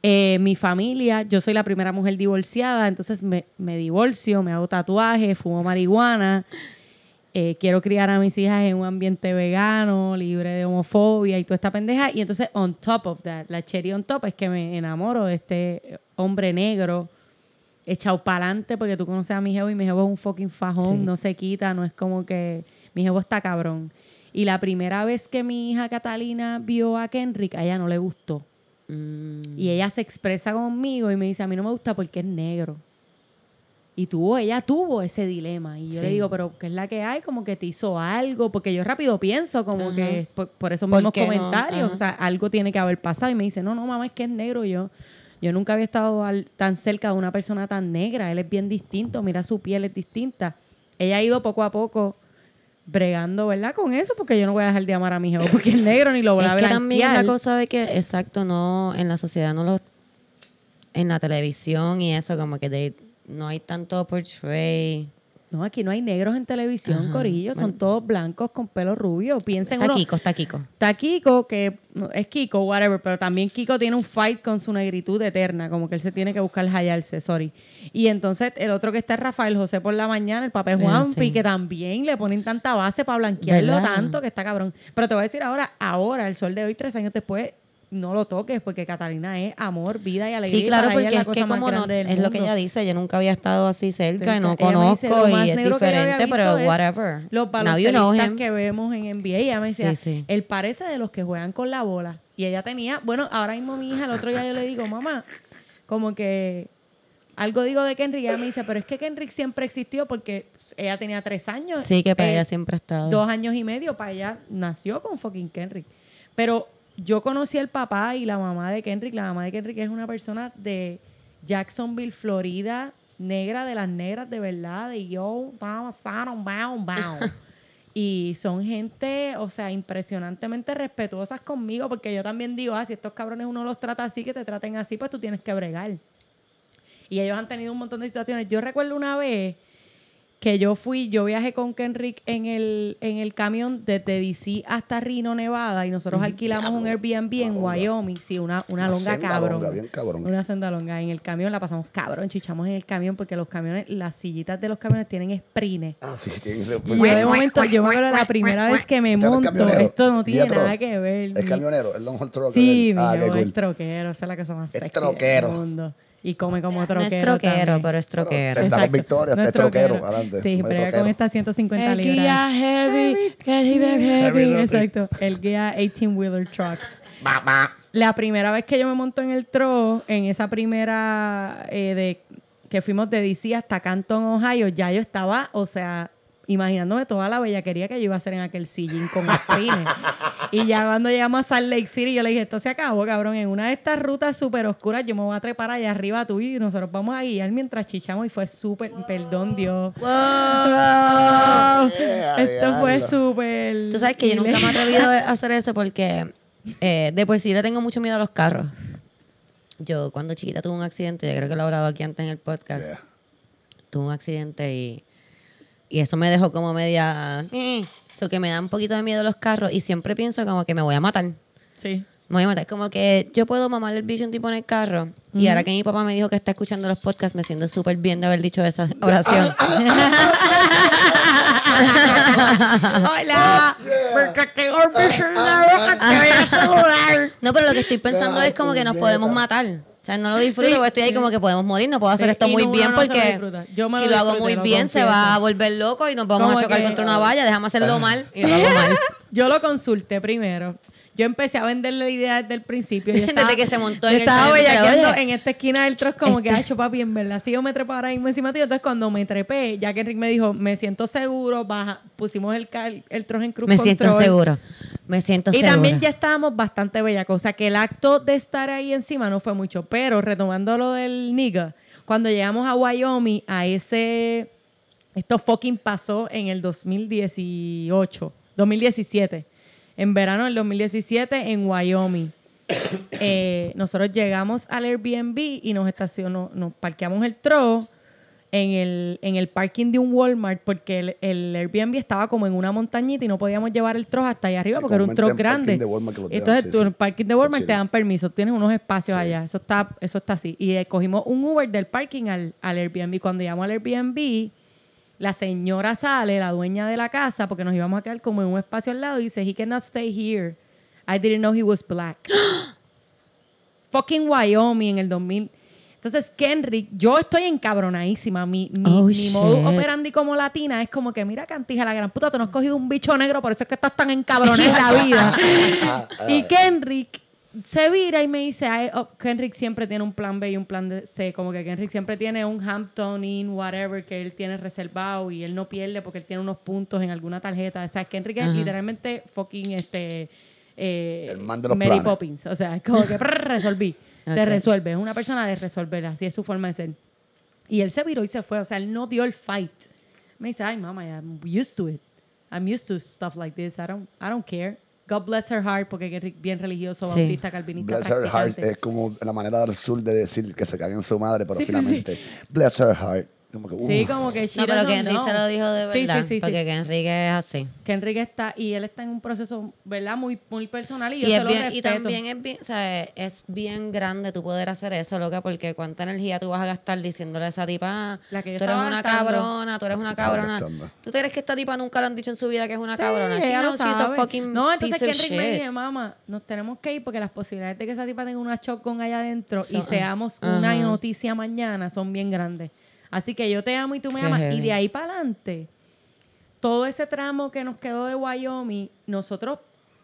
Eh, mi familia, yo soy la primera mujer divorciada, entonces me, me divorcio, me hago tatuajes, fumo marihuana, eh, quiero criar a mis hijas en un ambiente vegano, libre de homofobia y toda esta pendeja. Y entonces, on top of that, la cherry on top es que me enamoro de este hombre negro echado para adelante porque tú conoces a mi jevo y mi jevo es un fucking fajón, Sí. no se quita, no es como que mi jevo está cabrón. Y la primera vez que mi hija Catalina vio a Kenrick, a ella no le gustó. Mm. Y ella se expresa conmigo y me dice, a mí no me gusta porque es negro. Y tuvo, ella tuvo ese dilema. Y yo le digo, pero ¿qué es la que hay? Como que te hizo algo. Porque yo rápido pienso como Ajá. que por, por esos ¿Por mismos no? comentarios. Ajá. O sea, algo tiene que haber pasado. Y me dice, no, no, mamá, es que es negro. Y Yo, yo nunca había estado al- tan cerca de una persona tan negra. Él es bien distinto. Mira, su piel es distinta. Ella ha ido poco a poco bregando, ¿verdad? Con eso, porque yo no voy a dejar de amar a mi jevo porque es negro ni lo voy a Es que también la cosa de que, exacto, no, en la sociedad no lo, en la televisión y eso, como que de- no hay tanto portray. No, aquí no hay negros en televisión, Ajá. Corillo. Son todos blancos con pelo rubio. Piensen Está uno. Kiko, está Kiko. Está Kiko, que es Kiko, whatever, pero también Kiko tiene un fight con su negritud eterna, como que él se tiene que buscar hallarse, sorry. Y entonces el otro que está es Rafael José por la mañana, el Ah, Juanpi, sí. que también le ponen tanta base para blanquearlo ¿Verdad? tanto que está cabrón. Pero te voy a decir ahora, ahora, el sol de hoy, tres años después, no lo toques, porque Catalina es amor, vida y alegría. Sí, claro, porque es que como no, es lo que ella dice, yo nunca había estado así cerca, Pero y no dice, conozco más y es diferente, pero whatever. Los baloncelistas que vemos en NBA. Ella me decía, Sí, sí. él parece de los que juegan con la bola. Y ella tenía, bueno, ahora mismo mi hija, el otro día yo le digo, mamá, como que algo digo de Kenrick, y ella me dice, pero es que Kenrick siempre existió porque ella tenía tres años. Sí, que para eh, ella siempre ha estado. Dos años y medio, para ella nació con fucking Kenrick. Pero yo conocí al papá y la mamá de Kenrick. La mamá de Kenrick es una persona de Jacksonville, Florida, negra de las negras de verdad, de yo, vamos, bound, bound. Y son gente, o sea, impresionantemente respetuosas conmigo, porque yo también digo, ah, si estos cabrones uno los trata así, que te traten así, pues tú tienes que bregar. Y ellos han tenido un montón de situaciones. Yo recuerdo una vez que yo fui, yo viajé con Kenrick en el, en el camión desde DC hasta Reno, Nevada, y nosotros alquilamos un Airbnb en. Wyoming, sí, una, una Una longa senda cabrón. longa, bien cabrón. Una senda longa. En el camión la pasamos cabrón, chichamos en el camión porque los camiones, las sillitas de los camiones tienen sprines. Ah, sí, tiene que ser- Y yo de momento, yo me acuerdo la primera vez que me monto, esto no tiene nada que ver. Es mi- camionero, el long haul trucker. Sí, mi ah, el troquero, esa es la cosa más Es sexy troquero. del mundo. Y come como No troquero es troquero, también. pero es troquero. Te da con Victoria, No es troquero, adelante, Sí, no pero con estas 150 El libras. guía heavy, heavy, heavy. Heavy. Exacto, el guía 18-wheeler trucks. La primera vez que yo me monto en el tro, en esa primera eh, de que fuimos de DC hasta Canton, Ohio, ya yo estaba, o sea, imaginándome toda la bellaquería que yo iba a hacer en aquel sillín con sprines. y ya cuando llegamos a Salt Lake City, yo le dije, esto se acabó, cabrón. En una de estas rutas súper oscuras, yo me voy a trepar allá arriba tú y nosotros vamos a guiar mientras chichamos y fue súper, perdón Dios. Wow. Yeah, Esto fue súper... Tú sabes que yo nunca me he atrevido a hacer eso porque eh, de por sí le tengo mucho miedo a los carros. Yo cuando chiquita tuve un accidente, yo creo que lo he hablado aquí antes en el podcast. Yeah. Tuve un accidente y, y eso me dejó como media... Eso que me da un poquito de miedo los carros y siempre pienso como que me voy a matar. Sí. Me voy a matar. Como que yo puedo mamar el bicho un tipo en el carro. Y ahora que mi papá me dijo que está escuchando los podcasts, me siento súper bien de haber dicho esa oración. Hola, porque tengo un bicho en la boca, te voy a saludar. No, pero lo que estoy pensando es como que nos podemos matar. O sea, no lo disfruto Sí. porque estoy ahí como que podemos morir. No puedo hacer Sí, esto muy bien no se lo porque disfruta. Yo me si lo lo hago muy lo bien se va a volver loco y nos vamos a chocar que- contra una valla. Déjame hacerlo mal y lo hago mal. Yo lo consulté primero. Yo empecé a venderle la idea desde el principio. Yo Desde estaba, que se montó en el estaba bellaqueando oye, en esta esquina del troz como que, este- ha hecho papi, en verdad. Si yo me trepo ahora mismo encima tuyo. Entonces, cuando me trepé, ya que Enrique me dijo, me siento seguro, baja, pusimos el, el en cruz Me siento seguro. Me siento Y seguro. también ya estábamos bastante bellacos. O sea, que el acto de estar ahí encima no fue mucho. Pero retomando lo del nigga, cuando llegamos a Wyoming, a ese. Esto fucking pasó en el 2018, 2017. En verano del 2017 en Wyoming. Eh, nosotros llegamos al Airbnb y nos estacionó, nos parqueamos el tro en el, en el parking de un Walmart porque el, el Airbnb estaba como en una montañita y no podíamos llevar el trozo hasta allá arriba Sí, porque era un trozo grande. dejan, Entonces sí, tú en el parking de Walmart te dan permiso, tienes unos espacios allá, eso está, eso está así. Y eh, cogimos un Uber del parking al, al Airbnb. Cuando llegamos al Airbnb, la señora sale, la dueña de la casa, porque nos íbamos a quedar como en un espacio al lado, y dice, he cannot stay here. I didn't know he was black. Fucking Wyoming en el 2000. Entonces, Kenrick, yo estoy encabronadísima. Mi, mi, Oh, mi operandi como latina es como que, mira, cantija, la gran puta, tú no has cogido un bicho negro, por eso es que estás tan encabronada en la vida. Ah, ah, y Kenrick se vira y me dice, ay, oh, Kenrick siempre tiene un plan B y un plan de C, como que Kenrick siempre tiene un Hampton Inn, whatever, que él tiene reservado y él no pierde porque él tiene unos puntos en alguna tarjeta. O sea, Kenrick es literalmente fucking este... eh, El man de los Mary planes. Poppins. O sea, es como que prr, resolví. Te resuelve. Es una persona de resolver. Así es su forma de ser. Y él se viró y se fue. O sea, él no dio el fight. Me dice, ay, mama, I'm used to it. I'm used to stuff like this. I don't, I don't care. God bless her heart, porque es bien religioso, Sí. bautista, calvinista, Bless her heart es como la manera del sur de decir que se cague en su madre, pero Sí, finalmente, bless her heart. Como que, Sí, uh, como que she No, pero que Enrique se lo dijo de Sí, verdad. Sí, sí, sí. porque que Enrique es así. Que Enrique está, y él está en un proceso, ¿verdad? Muy, muy personal y yo Y, se es lo bien, y respeto. también es bien, o sea, es bien grande tú poder hacer eso, loca, porque cuánta energía tú vas a gastar diciéndole a esa tipa, "Ah, La que yo tú eres estaba una gastando". cabrona, tú eres una Estaba cabrona. gastando. ¿Tú crees que esta tipa nunca le han dicho en su vida que es una Sí, cabrona? She ella lo knows she's a sabe. fucking No, entonces piece of Kendrick me shit. dije, mamá, nos tenemos que ir porque las posibilidades de que esa tipa tenga una shotgun allá adentro y seamos una Ajá. noticia mañana son bien grandes. Así que yo te amo y tú me Qué amas. heavy. Y de ahí para adelante, todo ese tramo que nos quedó de Wyoming, nosotros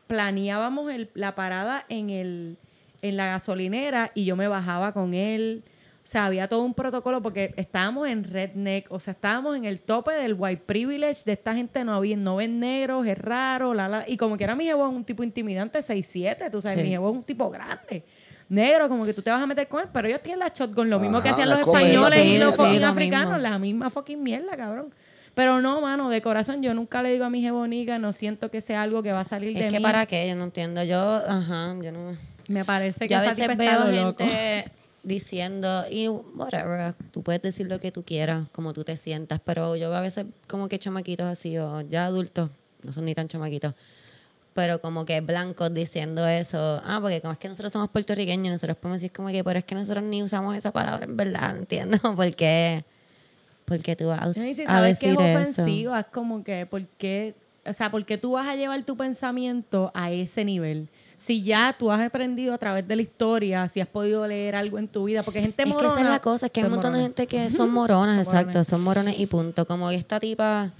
planeábamos el- la parada en, el, en la gasolinera y yo me bajaba con él. O sea, había todo un protocolo porque estábamos en redneck, o sea, estábamos en el tope del white privilege, de esta gente no había, no ven negros, es raro, la, la, y como que era mi jevo es un tipo intimidante, 6'7", tú sabes, Sí. mi jevo es un tipo grande, negro, como que tú te vas a meter con él, pero ellos tienen la shotgun, lo mismo que hacían los españoles sí, y los sí, fucking lo africanos, mismo. la misma fucking mierda, cabrón. Pero no, mano, de corazón, yo nunca le digo a mi jebonica, no siento que sea algo que va a salir de Es que mí. para qué, yo no entiendo. Yo, ajá, yo no. Me parece que Yo a veces veo lo loco. gente diciendo, y whatever, tú puedes decir lo que tú quieras, como tú te sientas, pero yo a veces como que chamaquitos así, o ya adultos, no son ni tan chamaquitos, pero como que blancos diciendo eso, ah, porque como es que nosotros somos puertorriqueños, nosotros podemos decir como que, pero es que nosotros ni usamos esa palabra en verdad, entiendo, porque porque tú vas a, Y si a sabes que decir es eso. ofensivo, es como que, ¿por qué? O sea, ¿por qué tú vas a llevar tu pensamiento a ese nivel? Si ya tú has aprendido a través de la historia, si has podido leer algo en tu vida, porque gente Es que morona... esa es la cosa, es que hay un montón de gente que son moronas, exacto, son morones y punto. Como esta tipa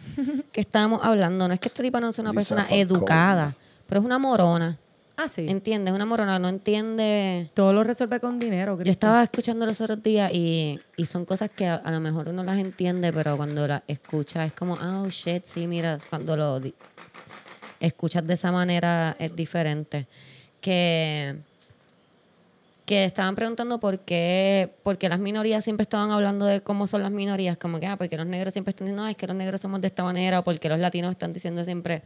que estábamos hablando, no es que esta tipa no sea una Lisa persona educada, pero es una morona, Ah, sí. ¿entiendes? Una morona, no entiende... Todo lo resuelve con dinero, Yo Cristo. estaba escuchando los otros días y, y son cosas que a, a lo mejor uno las entiende, pero cuando las escucha es como, oh shit, sí, mira, cuando lo di- escuchas de esa manera es diferente. Que, que estaban preguntando por qué, porque las minorías siempre estaban hablando de cómo son las minorías, como que, ah, porque los negros siempre están diciendo, no, es que los negros somos de esta manera, o porque los latinos están diciendo siempre,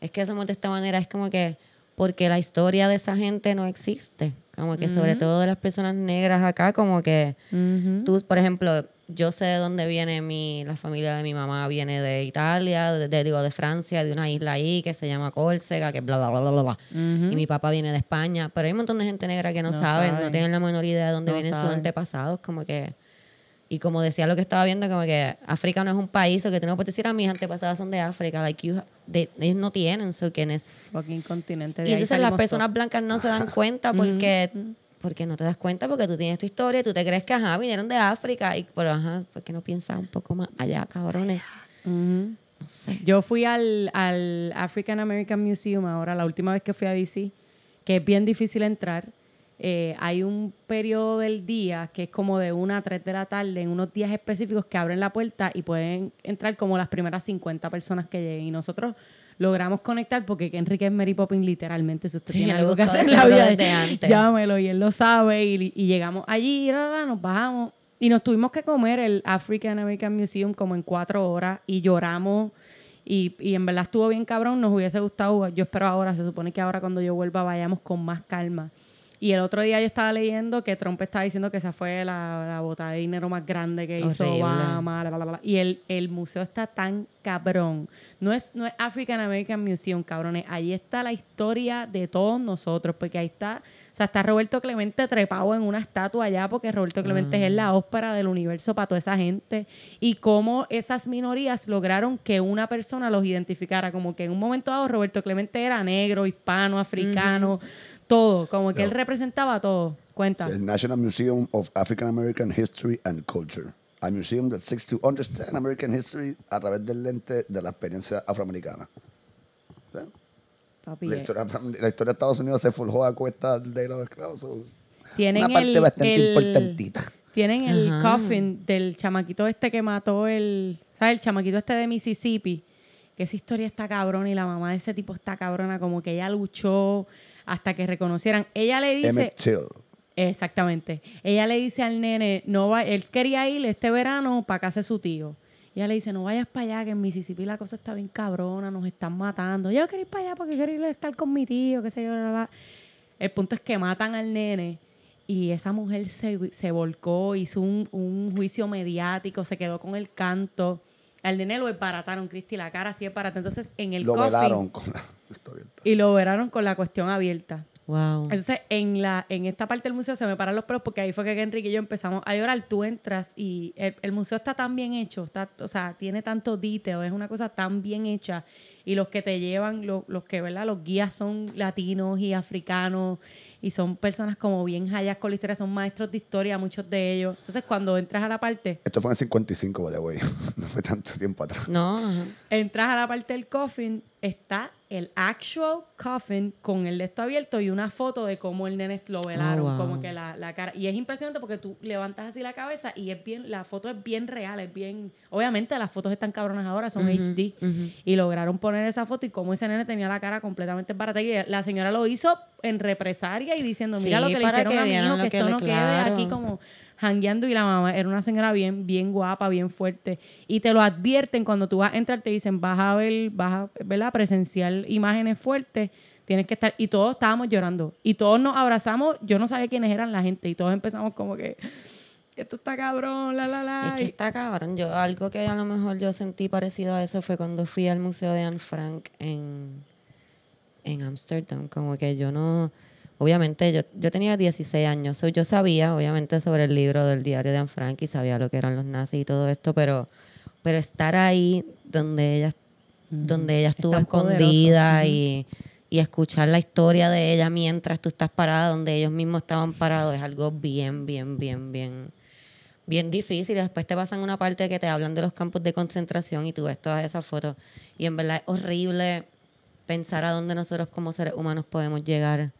es que somos de esta manera, es como que, porque la historia de esa gente no existe, como que sobre todo de las personas negras acá, como que tú, por ejemplo, yo sé de dónde viene mi, la familia de mi mamá, viene de Italia, de, de- digo, de Francia, de una isla ahí que se llama Córcega, que bla, bla, bla, bla, bla, bla. Y mi papá viene de España, pero hay un montón de gente negra que no, No saben, no tienen la menor idea de dónde No vienen sus antepasados, como que... Y como decía lo que estaba viendo, como que África no es un país, o que tú no puedes decir a mis antepasados son de África, like you, they- ellos no tienen, so quién es Fucking continente. de y entonces las personas blancas no se dan cuenta porque, porque no te das cuenta porque tú tienes tu historia tú te crees que, ajá, vinieron de África. Y, pero, ajá, ¿por qué no piensas un poco más allá, cabrones? No sé. Yo fui al, al African American Museum ahora, la última vez que fui a DC, que es bien difícil entrar. Eh, hay un periodo del día que es como de 1 a 3 de la tarde, en unos días específicos que abren la puerta y pueden entrar como las primeras 50 personas que lleguen. Y nosotros logramos conectar porque Enrique es Mary Poppins literalmente. Si usted Sí, tiene algo que hacer en la vida, de antes. llámelo y él lo sabe. Y, y llegamos allí, y ra, ra, nos bajamos. Y nos tuvimos que comer el African American Museum como en cuatro horas y lloramos. Y, y en verdad estuvo bien cabrón, nos hubiese gustado. Yo espero ahora, se supone que ahora cuando yo vuelva vayamos con más calma. Y el otro día yo estaba leyendo que Trump estaba diciendo que esa fue la, la botada de dinero más grande que hizo Horrible. Obama. Y el, el museo está tan cabrón. No es, no es African American Museum, cabrones. Ahí está la historia de todos nosotros, porque ahí está, o sea, está Roberto Clemente trepado en una estatua allá, porque Roberto Clemente es la ópera del universo para toda esa gente. Y cómo esas minorías lograron que una persona los identificara, como que en un momento dado Roberto Clemente era negro, hispano, africano, todo, como que él representaba todo. Cuenta. El National Museum of African American History and Culture. A museum that seeks to understand American history a través del lente de la experiencia afroamericana. ¿Sí? Papi, La eh, historia, la historia de Estados Unidos se forjó a cuesta de los esclavos. Tienen Una parte el, bastante el- importantita. Tienen el Ajá. coffin del chamaquito este que mató el, ¿sabes? El chamaquito este de Mississippi. Que esa historia está cabrona y la mamá de ese tipo está cabrona, como que ella luchó hasta que reconocieran. Ella le dice, exactamente, ella le dice al nene, no va, él quería ir este verano para casa de su tío. Y ella le dice, no vayas para allá, que en Mississippi la cosa está bien cabrona, nos están matando. Yo quiero ir para allá porque quiero ir a estar con mi tío, qué sé yo, bla, bla. El punto es que matan al nene y esa mujer se, se volcó, hizo un, un juicio mediático, se quedó con el canto. Al nene lo desbarataron, Cristi, la cara así es barata. Entonces, en el Lo coffin- velaron con la y lo veraron con la cuestión abierta. Wow. Entonces, en, la, en esta parte del museo se me paran los pelos porque ahí fue que Enrique y yo empezamos a llorar. Tú entras y el, el museo está tan bien hecho, está, o sea, tiene tanto detail, es una cosa tan bien hecha. Y los que te llevan, lo- los que, ¿verdad? Los guías son latinos y africanos y son personas como bien hallas con la historia, son maestros de historia, muchos de ellos. Entonces, cuando entras a la parte, Esto fue en el 55, by the way. No fue tanto tiempo atrás. No, entras a la parte del coffin, está el actual coffin con el de esto abierto y una foto de cómo el nene lo velaron, Oh, wow. como que la, la cara. Y es impresionante porque tú levantas así la cabeza y es bien, la foto es bien real, es bien. Obviamente las fotos están cabronas ahora, son HD. Y lograron poner esa foto y cómo ese nene tenía la cara completamente barata. Y la señora lo hizo en represaria y diciendo, mira Sí, lo que le hicieron que a mi hijo, que que esto le- no quede claro. aquí como jangueando y la mamá era una señora bien, bien guapa, bien fuerte. Y te lo advierten cuando tú vas a entrar, te dicen, vas a ver, vas a ¿verdad? presenciar imágenes fuertes Tienes que estar. Y todos estábamos llorando. Y todos nos abrazamos. Yo no sabía quiénes eran la gente. Y todos empezamos como que. Esto está cabrón, la, la, la. Es que está cabrón. Yo, algo que a lo mejor yo sentí parecido a eso fue cuando fui al Museo de Anne Frank en en Ámsterdam. Como que yo no... Obviamente, yo, yo tenía 16 años. so yo sabía, obviamente, sobre el libro del diario de Anne Frank y sabía lo que eran los nazis y todo esto, pero, pero estar ahí donde ella, donde ella estuvo poderoso. escondida y, y escuchar la historia de ella mientras tú estás parada donde ellos mismos estaban parados es algo bien, bien, bien, bien bien difícil. Después te pasan una parte que te hablan de los campos de concentración y tú ves todas esas fotos. Y en verdad es horrible pensar a dónde nosotros como seres humanos podemos llegar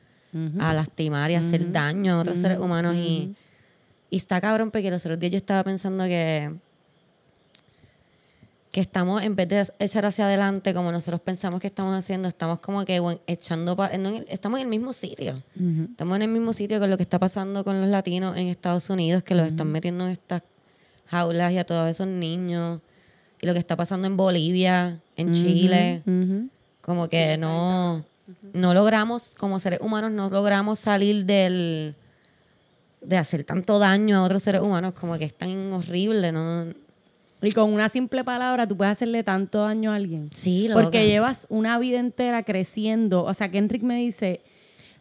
a lastimar y hacer daño a otros seres humanos. y, y está cabrón porque los otros días yo estaba pensando que que estamos, en vez de echar hacia adelante como nosotros pensamos que estamos haciendo, estamos como que bueno, echando, pa- en estamos en el mismo sitio. Estamos en el mismo sitio con lo que está pasando con los latinos en Estados Unidos, que los están metiendo en estas jaulas y a todos esos niños. Y lo que está pasando en Bolivia, en Chile. Como que no, no logramos, como seres humanos, no logramos salir del de hacer tanto daño a otros seres humanos, como que es tan horrible, ¿no? Y con una simple palabra tú puedes hacerle tanto daño a alguien. Sí, loca. Porque llevas una vida entera creciendo. O sea, que Enric me dice.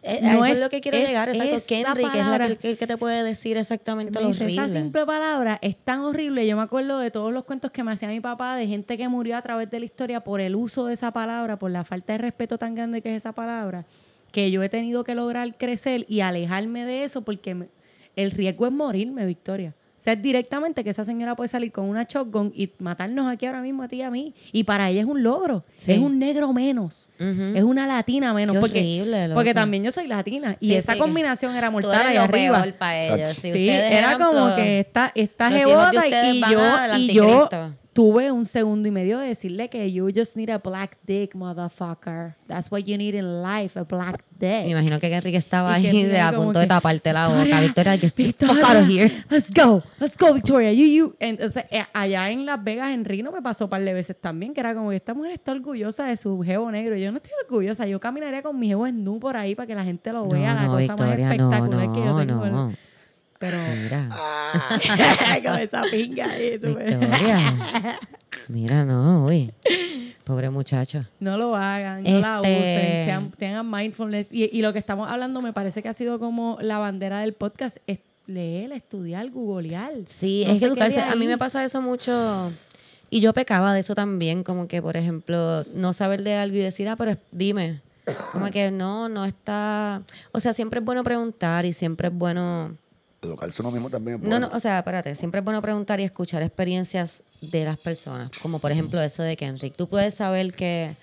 Eh, no a eso es, es- lo que quiero es- llegar, exacto. esa Kenrick es la que, que- te puede decir exactamente me lo dice, esa horrible. simple palabra es tan horrible. Yo me acuerdo de todos los cuentos que me hacía mi papá de gente que murió a través de la historia por el uso de esa palabra, por la falta de respeto tan grande que es esa palabra, que yo he tenido que lograr crecer y alejarme de eso porque me- el riesgo es morirme, Victoria. Sea, directamente que esa señora puede salir con una shotgun y matarnos aquí ahora mismo a ti y a mí. Y para ella es un logro. Sí. Es un negro menos. Es una latina menos. Qué porque, horrible, porque también yo soy latina. Y esa sí, combinación era mortal ahí arriba. peor para ellos. Si Sí, era como que esta, esta ustedes y yo, y yo. Tuve un segundo y medio de decirle que you just need a black dick, motherfucker. That's what you need in life, a black Me dick. imagino que Enrique estaba ahí de a punto de taparte la boca. Victoria, que Victoria, fuck out of here. Let's go, let's go, Victoria. You, you. Entonces, eh, allá en Las Vegas, en Reno, me pasó un par de veces también, que era como que esta mujer está orgullosa de su jevo negro. Yo no estoy orgullosa. Yo caminaría con mi jevo nu por ahí para que la gente lo vea, la no, cosa Victoria, más no, espectacular que yo no, tengo. Pero Mira, con esa pinga ahí, tú. Victoria. Mira, no, uy. Pobre muchacho. No lo hagan, no la Este- usen, sean, tengan mindfulness. Y, y lo que estamos hablando me parece que ha sido como la bandera del podcast, es leer, estudiar, googlear. Sí, No es que educarse. A mí me pasa eso mucho. Y yo pecaba de eso también, como que, por ejemplo, no saber de algo y decir, ah, pero dime. Como que no, no está. O sea, siempre es bueno preguntar y siempre es bueno. Educarse uno mismo también. No, no, o sea, espérate, siempre es bueno preguntar y escuchar experiencias de las personas, como por ejemplo eso de Kenrick. Tú puedes saber que,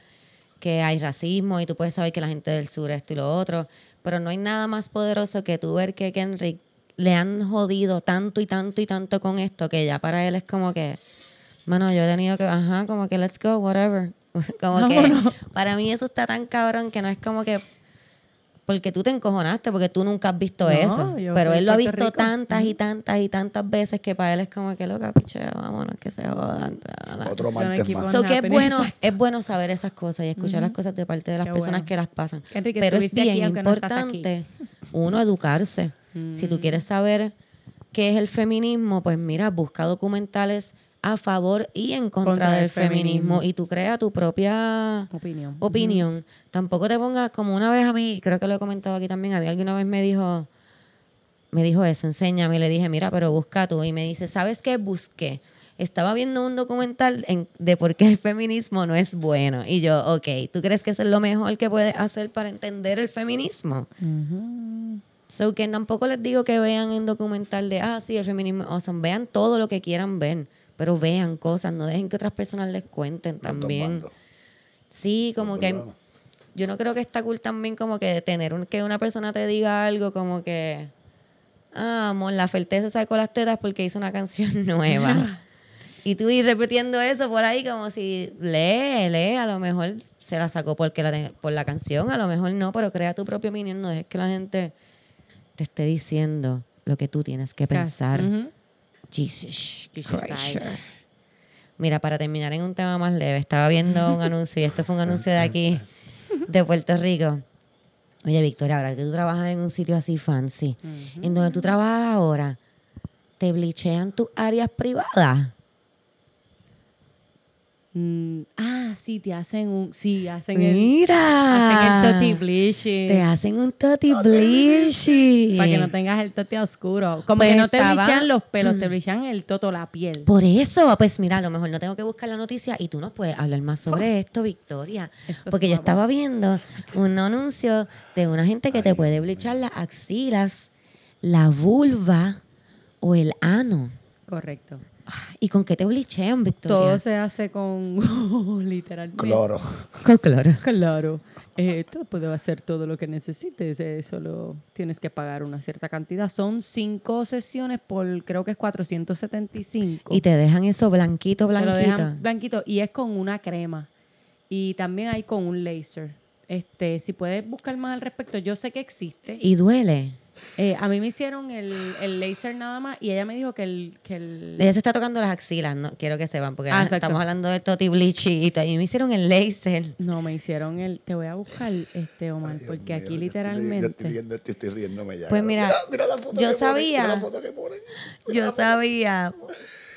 que hay racismo y tú puedes saber que la gente del sur esto y lo otro, pero no hay nada más poderoso que tú ver que Kenrick le han jodido tanto y tanto y tanto con esto que ya para él es como que, mano, yo he tenido que, ajá, como que let's go, whatever. Como que para mí eso está tan cabrón que no es como que porque tú te encojonaste, porque tú nunca has visto No, eso. Pero él lo ha visto Rico. tantas y tantas y tantas veces que para él es como que loca, pichea, vámonos, que se jodan. bla". Otro martes más. So que es bueno, exacto. es bueno saber esas cosas y escuchar las cosas de parte de las Qué personas bueno. que las pasan. Enrique, Pero es bien no importante uno educarse. Si tú quieres saber qué es el feminismo, pues mira, busca documentales a favor y en contra, Contra del el feminismo. feminismo y tú crea tu propia Opinión. opinión. Tampoco te pongas como una vez a mí, creo que lo he comentado aquí también, había alguien una vez me dijo, me dijo eso, enséñame, y le dije, mira, pero busca tú. Y me dice, ¿sabes qué? Busqué. Estaba viendo un documental en- de por qué el feminismo no es bueno. Y yo, ok, ¿tú crees que eso es lo mejor que puedes hacer para entender el feminismo? So que tampoco les digo que vean un documental de, ah, sí, el feminismo, o sea, vean todo lo que quieran ver, pero vean cosas, no dejen que otras personas les cuenten también. Sí, como que yo no creo que está cool también como que tener un, que una persona te diga algo como que, ah, amor, la Ferté se sacó las tetas porque hizo una canción nueva. y tú ir repitiendo eso por ahí como si lee, lee, a lo mejor se la sacó porque la, por la canción, a lo mejor no, pero crea tu propia opinión, no dejes que la gente te esté diciendo lo que tú tienes que pensar. Ujú. Jesus Jesus Christ. Christ. Mira, para terminar en un tema más leve, estaba viendo un anuncio, y este fue un anuncio de aquí, de Puerto Rico. Oye, Victoria, ahora que tú trabajas en un sitio así fancy, en donde tú trabajas ahora, ¿te blichean tus áreas privadas? Mm, ah, sí, te hacen un. Sí, hacen el. Hacen Mira. el toti bleaching. Te hacen un toti bleaching. Para que no tengas el tote oscuro. Como Pues que no te estaba- blichan los pelos, te blichan el toto, la piel. Por eso, pues mira, a lo mejor no tengo que buscar la noticia y tú nos puedes hablar más sobre esto, Victoria. Esto es Porque yo estaba viendo un anuncio de una gente que te puede blichar las axilas, la vulva o el ano. Correcto. ¿Y con qué te blichean, Victoria? Todo se hace con. literalmente. Cloro. Con cloro. Claro. Eh, tú puedes hacer todo lo que necesites, eh, solo tienes que pagar una cierta cantidad. Son cinco sesiones por, creo que es 475. Y te dejan eso blanquito, Te lo blanquito. dejan blanquito y es con una crema. Y también hay con un laser. Este, si puedes buscar más al respecto, yo sé que existe. Y duele. Eh, a mí me hicieron el, el laser nada más y ella me dijo que el... Que el Ella se está tocando las axilas, no quiero que sepan, porque Ah, estamos hablando de Toti Bleachy y, y me hicieron el laser. no, me hicieron el... Te voy a buscar, este Omar, porque mío, aquí estoy- literalmente... estoy, riéndome ya. Pues mira, mira la foto yo que sabía- mira la foto que ponen. Yo sabía,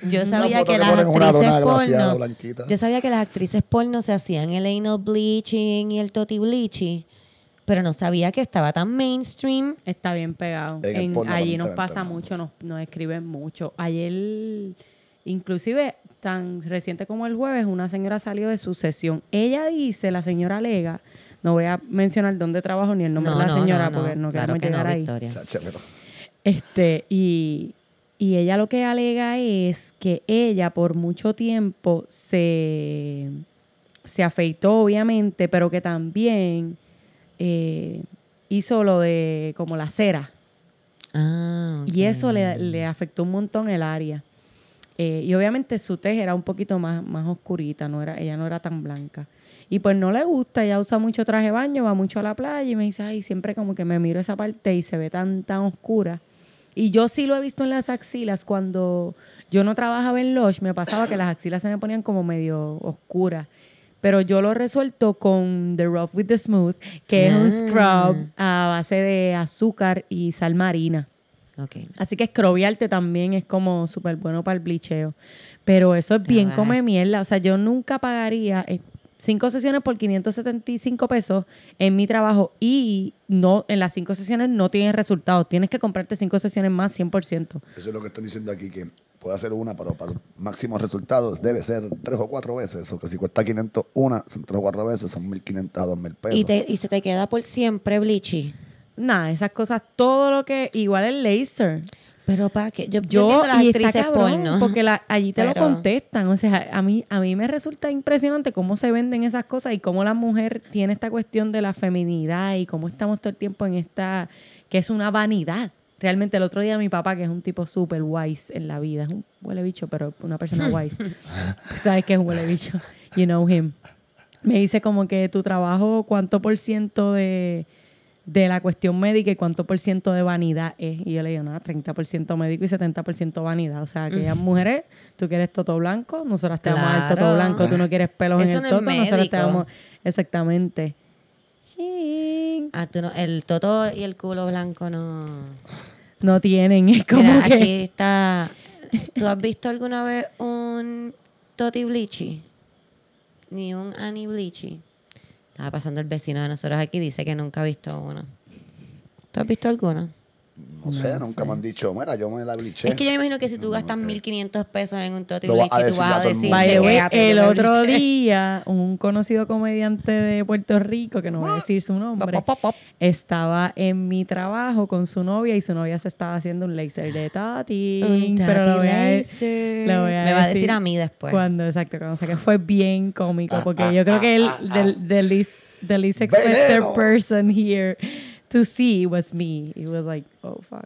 yo sabía que que las actrices porno, blanquita. yo sabía que las actrices porno se hacían el anal bleaching y el Toti Bleachy, pero no sabía que estaba tan mainstream. Está bien pegado. En el En- porno, allí nos pasa mucho, nos, nos escriben mucho. Ayer, inclusive tan reciente como el jueves, una señora salió de su sesión. Ella dice, la señora alega, no voy a mencionar dónde trabajo ni el nombre No, de la no, señora no, porque no claro queremos que no, llegar ahí. Este, y, y ella lo que alega es que ella por mucho tiempo se, se afeitó, obviamente, pero que también eh, hizo lo de como la cera. Ah, Y eso le, le afectó un montón el área. Eh, y obviamente su tez era un poquito más, más oscurita, no era, ella no era tan blanca. Y pues no le gusta, ella usa mucho traje de baño, va mucho a la playa y me dice, ay, siempre como que me miro esa parte y se ve tan, tan oscura. Y yo sí lo he visto en las axilas cuando yo no trabajaba en Lush, me pasaba que las axilas se me ponían como medio oscuras. Pero yo lo resuelto con The Rough with the Smooth, que es un Ah. scrub a base de azúcar y sal marina. Así que escrobiarte también es como súper bueno para el blicheo. Pero eso es bien come mierda. O sea, yo nunca pagaría eh, cinco sesiones por 575 pesos en mi trabajo y no en las cinco sesiones no tienes resultados. Tienes que comprarte cinco sesiones más 100%. Eso es lo que están diciendo aquí, que puede hacer una, pero para máximos resultados debe ser tres o cuatro veces. O que si cuesta 500 una, son tres o cuatro veces, son 1.500 a 2.000 pesos. Y, te, y se te queda por siempre Bleachy. Nada, esas cosas, todo lo que... Igual el laser. Pero para que yo, yo las y está actrices cabrón, porno. porque la- allí te lo contestan. O sea, a mí, a mí me resulta impresionante cómo se venden esas cosas y cómo la mujer tiene esta cuestión de la feminidad y cómo estamos todo el tiempo en esta, que es una vanidad. Realmente el otro día mi papá, que es un tipo súper wise en la vida, es un huele bicho, pero una persona wise. ¿Sabes qué es un huele bicho? You know him. Me dice como que tu trabajo, cuánto por ciento de, de la cuestión médica y cuánto por ciento de vanidad es. Y yo le digo, nada, 30% médico y 70% vanidad. O sea, aquellas mujeres, tú quieres toto blanco, nosotras te vamos a dar toto Claro. blanco, tú no quieres pelos en el no toto, nosotros te vamos... Exactamente. Chin. Ah, tú no- el toto y el culo blanco no. No tienen, es como Mira, que... aquí está. ¿Tú has visto alguna vez un Toti Bleachy? Ni un Annie Bleachy. Estaba pasando el vecino de nosotros aquí, dice que nunca ha visto uno. ¿Tú has visto alguno? No sé, nunca me han dicho, mira, yo me la bliché. Es que yo me imagino que si tú gastas 1.500 pesos en un Toti Bleachy, tú vas a decir, a el mundo. By the way, "Chequéate, el yo me otro bliché". día, un conocido comediante de Puerto Rico, que no voy a decir su nombre, Pop, pop, pop. estaba en mi trabajo con su novia y su novia se estaba haciendo un laser de Tati. Un pero lo voy a, Tati lo voy a Me va a decir a mí después. Cuando, exacto, cuando sé que fue bien cómico, porque yo creo que el the, the least, the least expected Veneno. person here to see was me. It was like, oh, fuck.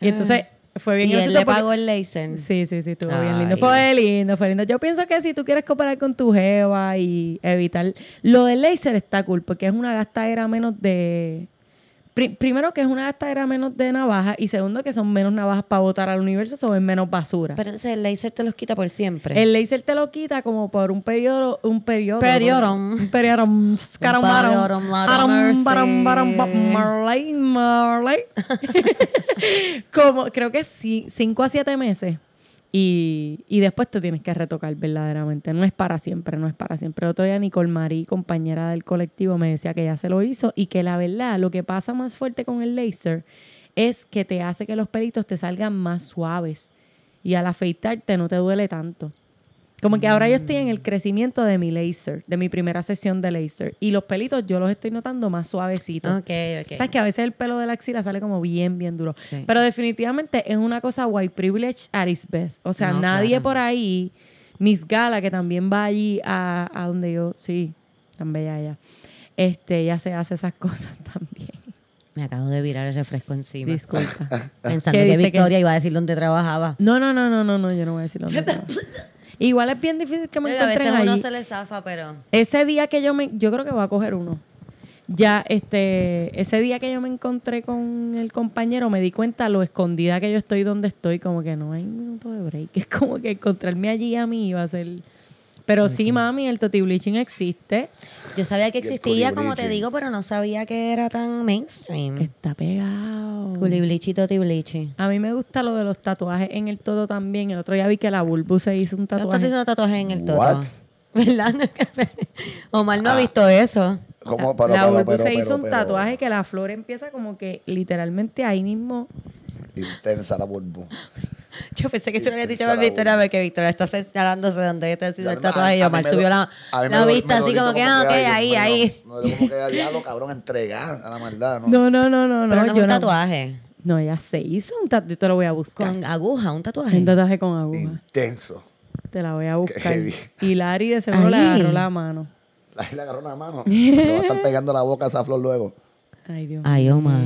Y entonces fue bien y él le porque- pagó el laser. Sí, sí, sí, estuvo bien lindo. Fue lindo, fue lindo. Yo pienso que si tú quieres cooperar con tu jeva y evitar... Lo del laser está cool porque es una gastadera menos de primero que es una gastadera menos de navajas y segundo que son menos navajas para botar al universo, son menos basura. Pero entonces el laser te los quita por siempre. el laser te lo quita como por un periodo, un periodo. Periodo. Un periodo. Marley, Marley. como creo que sí, cinco a siete meses. Y, y después te tienes que retocar verdaderamente. No es para siempre, no es para siempre. Otro día Nicole Marie, compañera del colectivo, me decía que ya se lo hizo y que la verdad, lo que pasa más fuerte con el laser es que te hace que los pelitos te salgan más suaves y al afeitarte no te duele tanto. Como que ahora yo estoy en el crecimiento de mi laser, de mi primera sesión de laser. Y los pelitos yo los estoy notando más suavecitos. Ok, ok. Sabes que a veces el pelo de la axila sale como bien, bien duro. Sí. Pero definitivamente es una cosa white privilege at its best. O sea, No, nadie claro. por ahí, Miss Gala, que también va allí a, a donde yo, sí, tan bella ella, este, ella se hace esas cosas también. Me acabo de virar el refresco encima. Disculpa. Pensando ¿Qué que Victoria iba a decir dónde trabajaba. No, no, no, no, no, no, yo no voy a decir dónde trabajo. Igual es bien difícil que me Oiga, a veces uno se le zafa, pero... Ese día que yo me, yo creo que voy a coger uno. Ya, este, ese día que yo me encontré con el compañero, me di cuenta lo escondida que yo estoy donde estoy, como que no hay un minuto de break. Es como que encontrarme allí a mí iba a ser. Pero sí, mami, el toti bleaching existe. Yo sabía que Y existía, como te digo, pero no sabía que era tan mainstream. Está pegado. Culiblichi, totiblichi. A mí me gusta lo de los tatuajes en el todo también. El otro día vi que la Bulbu se hizo un ¿No estás tatuaje. diciendo tatuajes en el todo? What? ¿Verdad? Omar no ha visto eso. ¿Cómo? La- Pero, la Bulbu pero, se pero, hizo un pero, tatuaje que la flor empieza como que literalmente ahí mismo. Intensa la bulbu. Yo pensé que tú le habías dicho a Victoria porque Victoria está señalándose de donde está haciendo el tatuaje y Omar subió la, la vista me así como que, ah, ok, ahí, ahí. No, no, como que diablo, cabrón, entregar a la maldad, ¿no? No, no, no, no, no. Pero no es un tatuaje. No, ella se hizo un tatuaje. Yo te lo voy a buscar. Con aguja, un tatuaje. Un tatuaje con aguja. Intenso. Te la voy a buscar. Y Lari de seguro le agarró la mano. Ahí le agarró una mano. Le va a estar pegando la boca a esa flor luego. Ay, Dios Ay, Omar.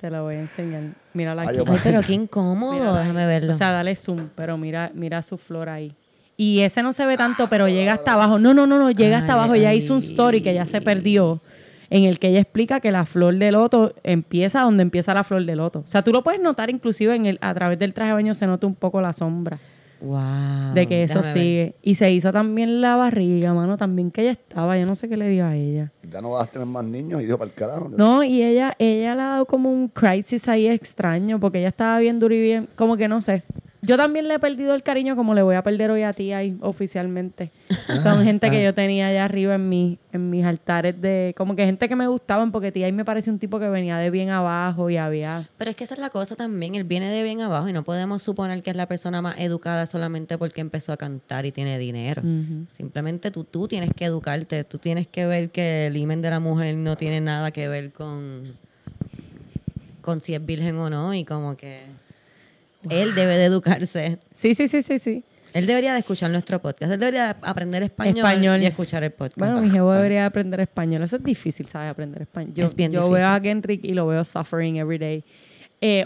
Te la voy a enseñar. Mírala Ay, aquí. Omar. Ay, pero qué incómodo. Déjame verlo. O sea, dale zoom, pero mira, mira su flor ahí. Y ese no se ve tanto, pero llega hasta abajo. No, no, no, no, llega hasta Ay, abajo. Ella ay. hizo un story que ya se perdió, en el que ella explica que la flor de loto empieza donde empieza la flor de loto. O sea, tú lo puedes notar inclusive en el, a través del traje de baño se nota un poco la sombra wow. de que eso ver. sigue. Y se hizo también la barriga, mano, también que ella estaba. Yo no sé qué le dio a ella. Ya no vas a tener más niños y dijo para el carajo. No, y ella, ella le ha dado como un crisis ahí extraño, porque ella estaba bien dura y bien, como que no sé. Yo también le he perdido el cariño como le voy a perder hoy a ti ahí oficialmente. Son gente que yo tenía allá arriba en, mi, en mis altares de, como que gente que me gustaban, porque tía ahí me parece un tipo que venía de bien abajo y había... Pero es que esa es la cosa también. Él viene de bien abajo y no podemos suponer que es la persona más educada solamente porque empezó a cantar y tiene dinero. Simplemente tú, tú tienes que educarte. Tú tienes que ver que el imen de la mujer no tiene nada que ver con, con si es virgen o no. Y como que él debe de educarse. Sí, sí, sí, sí, sí. Él debería de escuchar nuestro podcast. Él debería aprender español, Español. y escuchar el podcast. Bueno, mi jefe debería aprender español. Eso es difícil, ¿sabes? Aprender español. Yo, Es bien yo difícil. veo a Kendrick y lo veo suffering every day. Eh,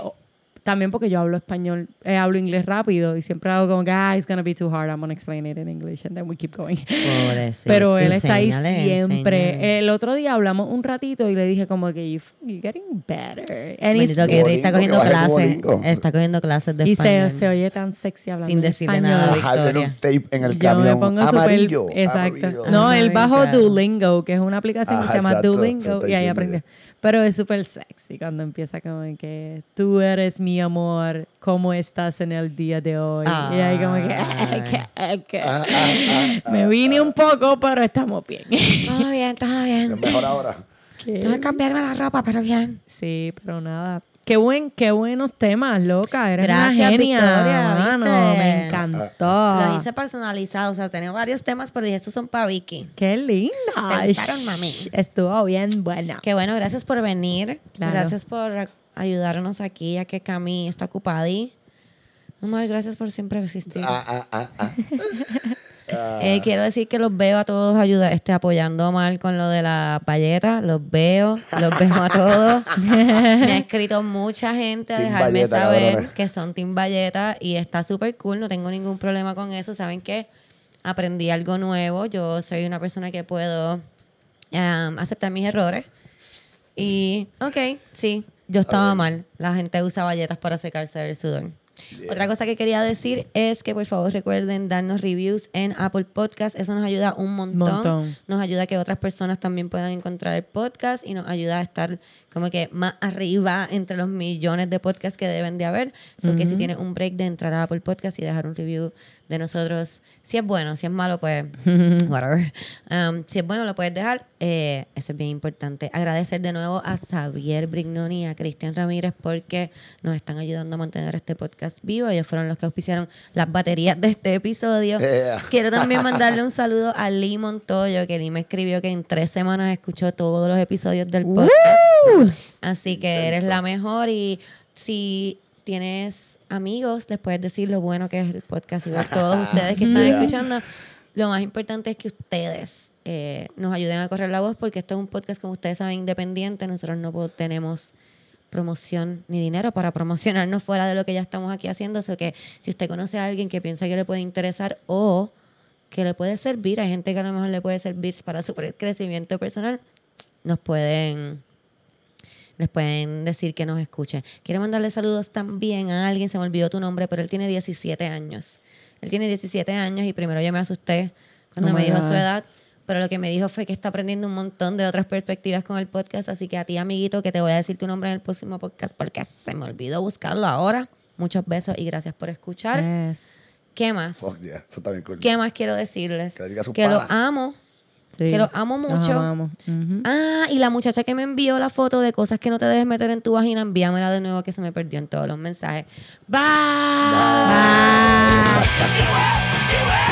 también porque yo hablo español, eh, hablo inglés rápido y siempre hago como que, ah, it's gonna be too hard, I'm gonna explain it in English and then we keep going. Pobrecito. Pero él está ahí Enséñale, siempre. enséñale. El otro día hablamos un ratito y le dije como que you, you're getting better. And Bendito que está que cogiendo clases. Está cogiendo clases de y español. se, se oye tan sexy hablando Sin decirle español. nada a Victoria. un tape en el Yo camión me pongo amarillo. súper... Exacto. amarillo. No, él bajó Duolingo, que es una aplicación que Ajá, se llama exacto, Duolingo, y ahí aprendió. Pero es súper sexy cuando empieza como que tú eres mi amor, ¿cómo estás en el día de hoy? Y ahí como que... Ay. que- Ah, ah, ah, me vine un poco, pero estamos bien. Todo bien, todo Es bien. mejor ahora. Tengo que cambiarme la ropa, pero bien. Sí, pero nada. Qué buen, qué buenos temas, loca. Eres Gracias, una genia, Victoria. Me encantó. Los hice personalizados, o sea, tenía varios temas, pero dije, estos son para Vicky. Qué linda. ¿Te gustaron, mami? Estuvo bien buena. Qué bueno, gracias por venir. Claro. Gracias por ayudarnos aquí, ya que Cami está ocupada. Y, gracias por siempre existir. Ah, ah, ah, ah. Eh, quiero decir que los veo a todos ayuda, este, apoyando Omar con lo de la payeta. Los veo, los veo a todos. Me ha escrito mucha gente a Team dejarme Valleta, saber que son Team Valleta y está súper cool. No tengo ningún problema con eso. Saben que aprendí algo nuevo. Yo soy una persona que puedo um, aceptar mis errores Y, ok, sí, yo estaba mal. La gente usa galletas para secarse del sudor. Otra cosa que quería decir es que por favor recuerden darnos reviews en Apple Podcast. Eso nos ayuda un montón. Montón. Nos ayuda a que otras personas también puedan encontrar el podcast y nos ayuda a estar como que más arriba entre los millones de podcasts que deben de haber. So que si tienes un break de entrar a Apple Podcast y dejar un review de nosotros, si es bueno, si es malo, pues whatever. Um, si es bueno, lo puedes dejar. Eh, eso es bien importante. Agradecer de nuevo a Xavier Brignoni y a Cristian Ramírez porque nos están ayudando a mantener este podcast vivo. Ellos fueron los que auspiciaron las baterías de este episodio. Yeah. Quiero también mandarle un saludo a Lee Montoyo, que Lee me escribió que en tres semanas escuchó todos los episodios del podcast. Así que eres la mejor y si tienes amigos, les puedes decir lo bueno que es el podcast y a todos ustedes que están Yeah. escuchando. Lo más importante es que ustedes eh, nos ayuden a correr la voz porque esto es un podcast, como ustedes saben, independiente. Nosotros no tenemos promoción ni dinero para promocionarnos fuera de lo que ya estamos aquí haciendo. O que si usted conoce a alguien que piensa que le puede interesar o que le puede servir, hay gente que a lo mejor le puede servir para su crecimiento personal, nos pueden les pueden decir que nos escuche. Quiero mandarle saludos también a alguien, se me olvidó tu nombre, pero él tiene 17 años. Él tiene 17 años y primero yo me asusté cuando Oh me dijo God. su edad, pero lo que me dijo fue que está aprendiendo un montón de otras perspectivas con el podcast, así que a ti, amiguito, que te voy a decir tu nombre en el próximo podcast porque se me olvidó buscarlo ahora. Muchos besos y gracias por escuchar. Yes. ¿Qué más? Yeah, eso está bien cool. ¿Qué más quiero decirles? Que Que los pana. amo. Sí. Que los amo Los mucho. amamos. Ujú. Ah, y la muchacha que me envió la foto de cosas que no te debes meter en tu vagina, envíamela de nuevo que se me perdió en todos los mensajes. Bye. Bye. Bye.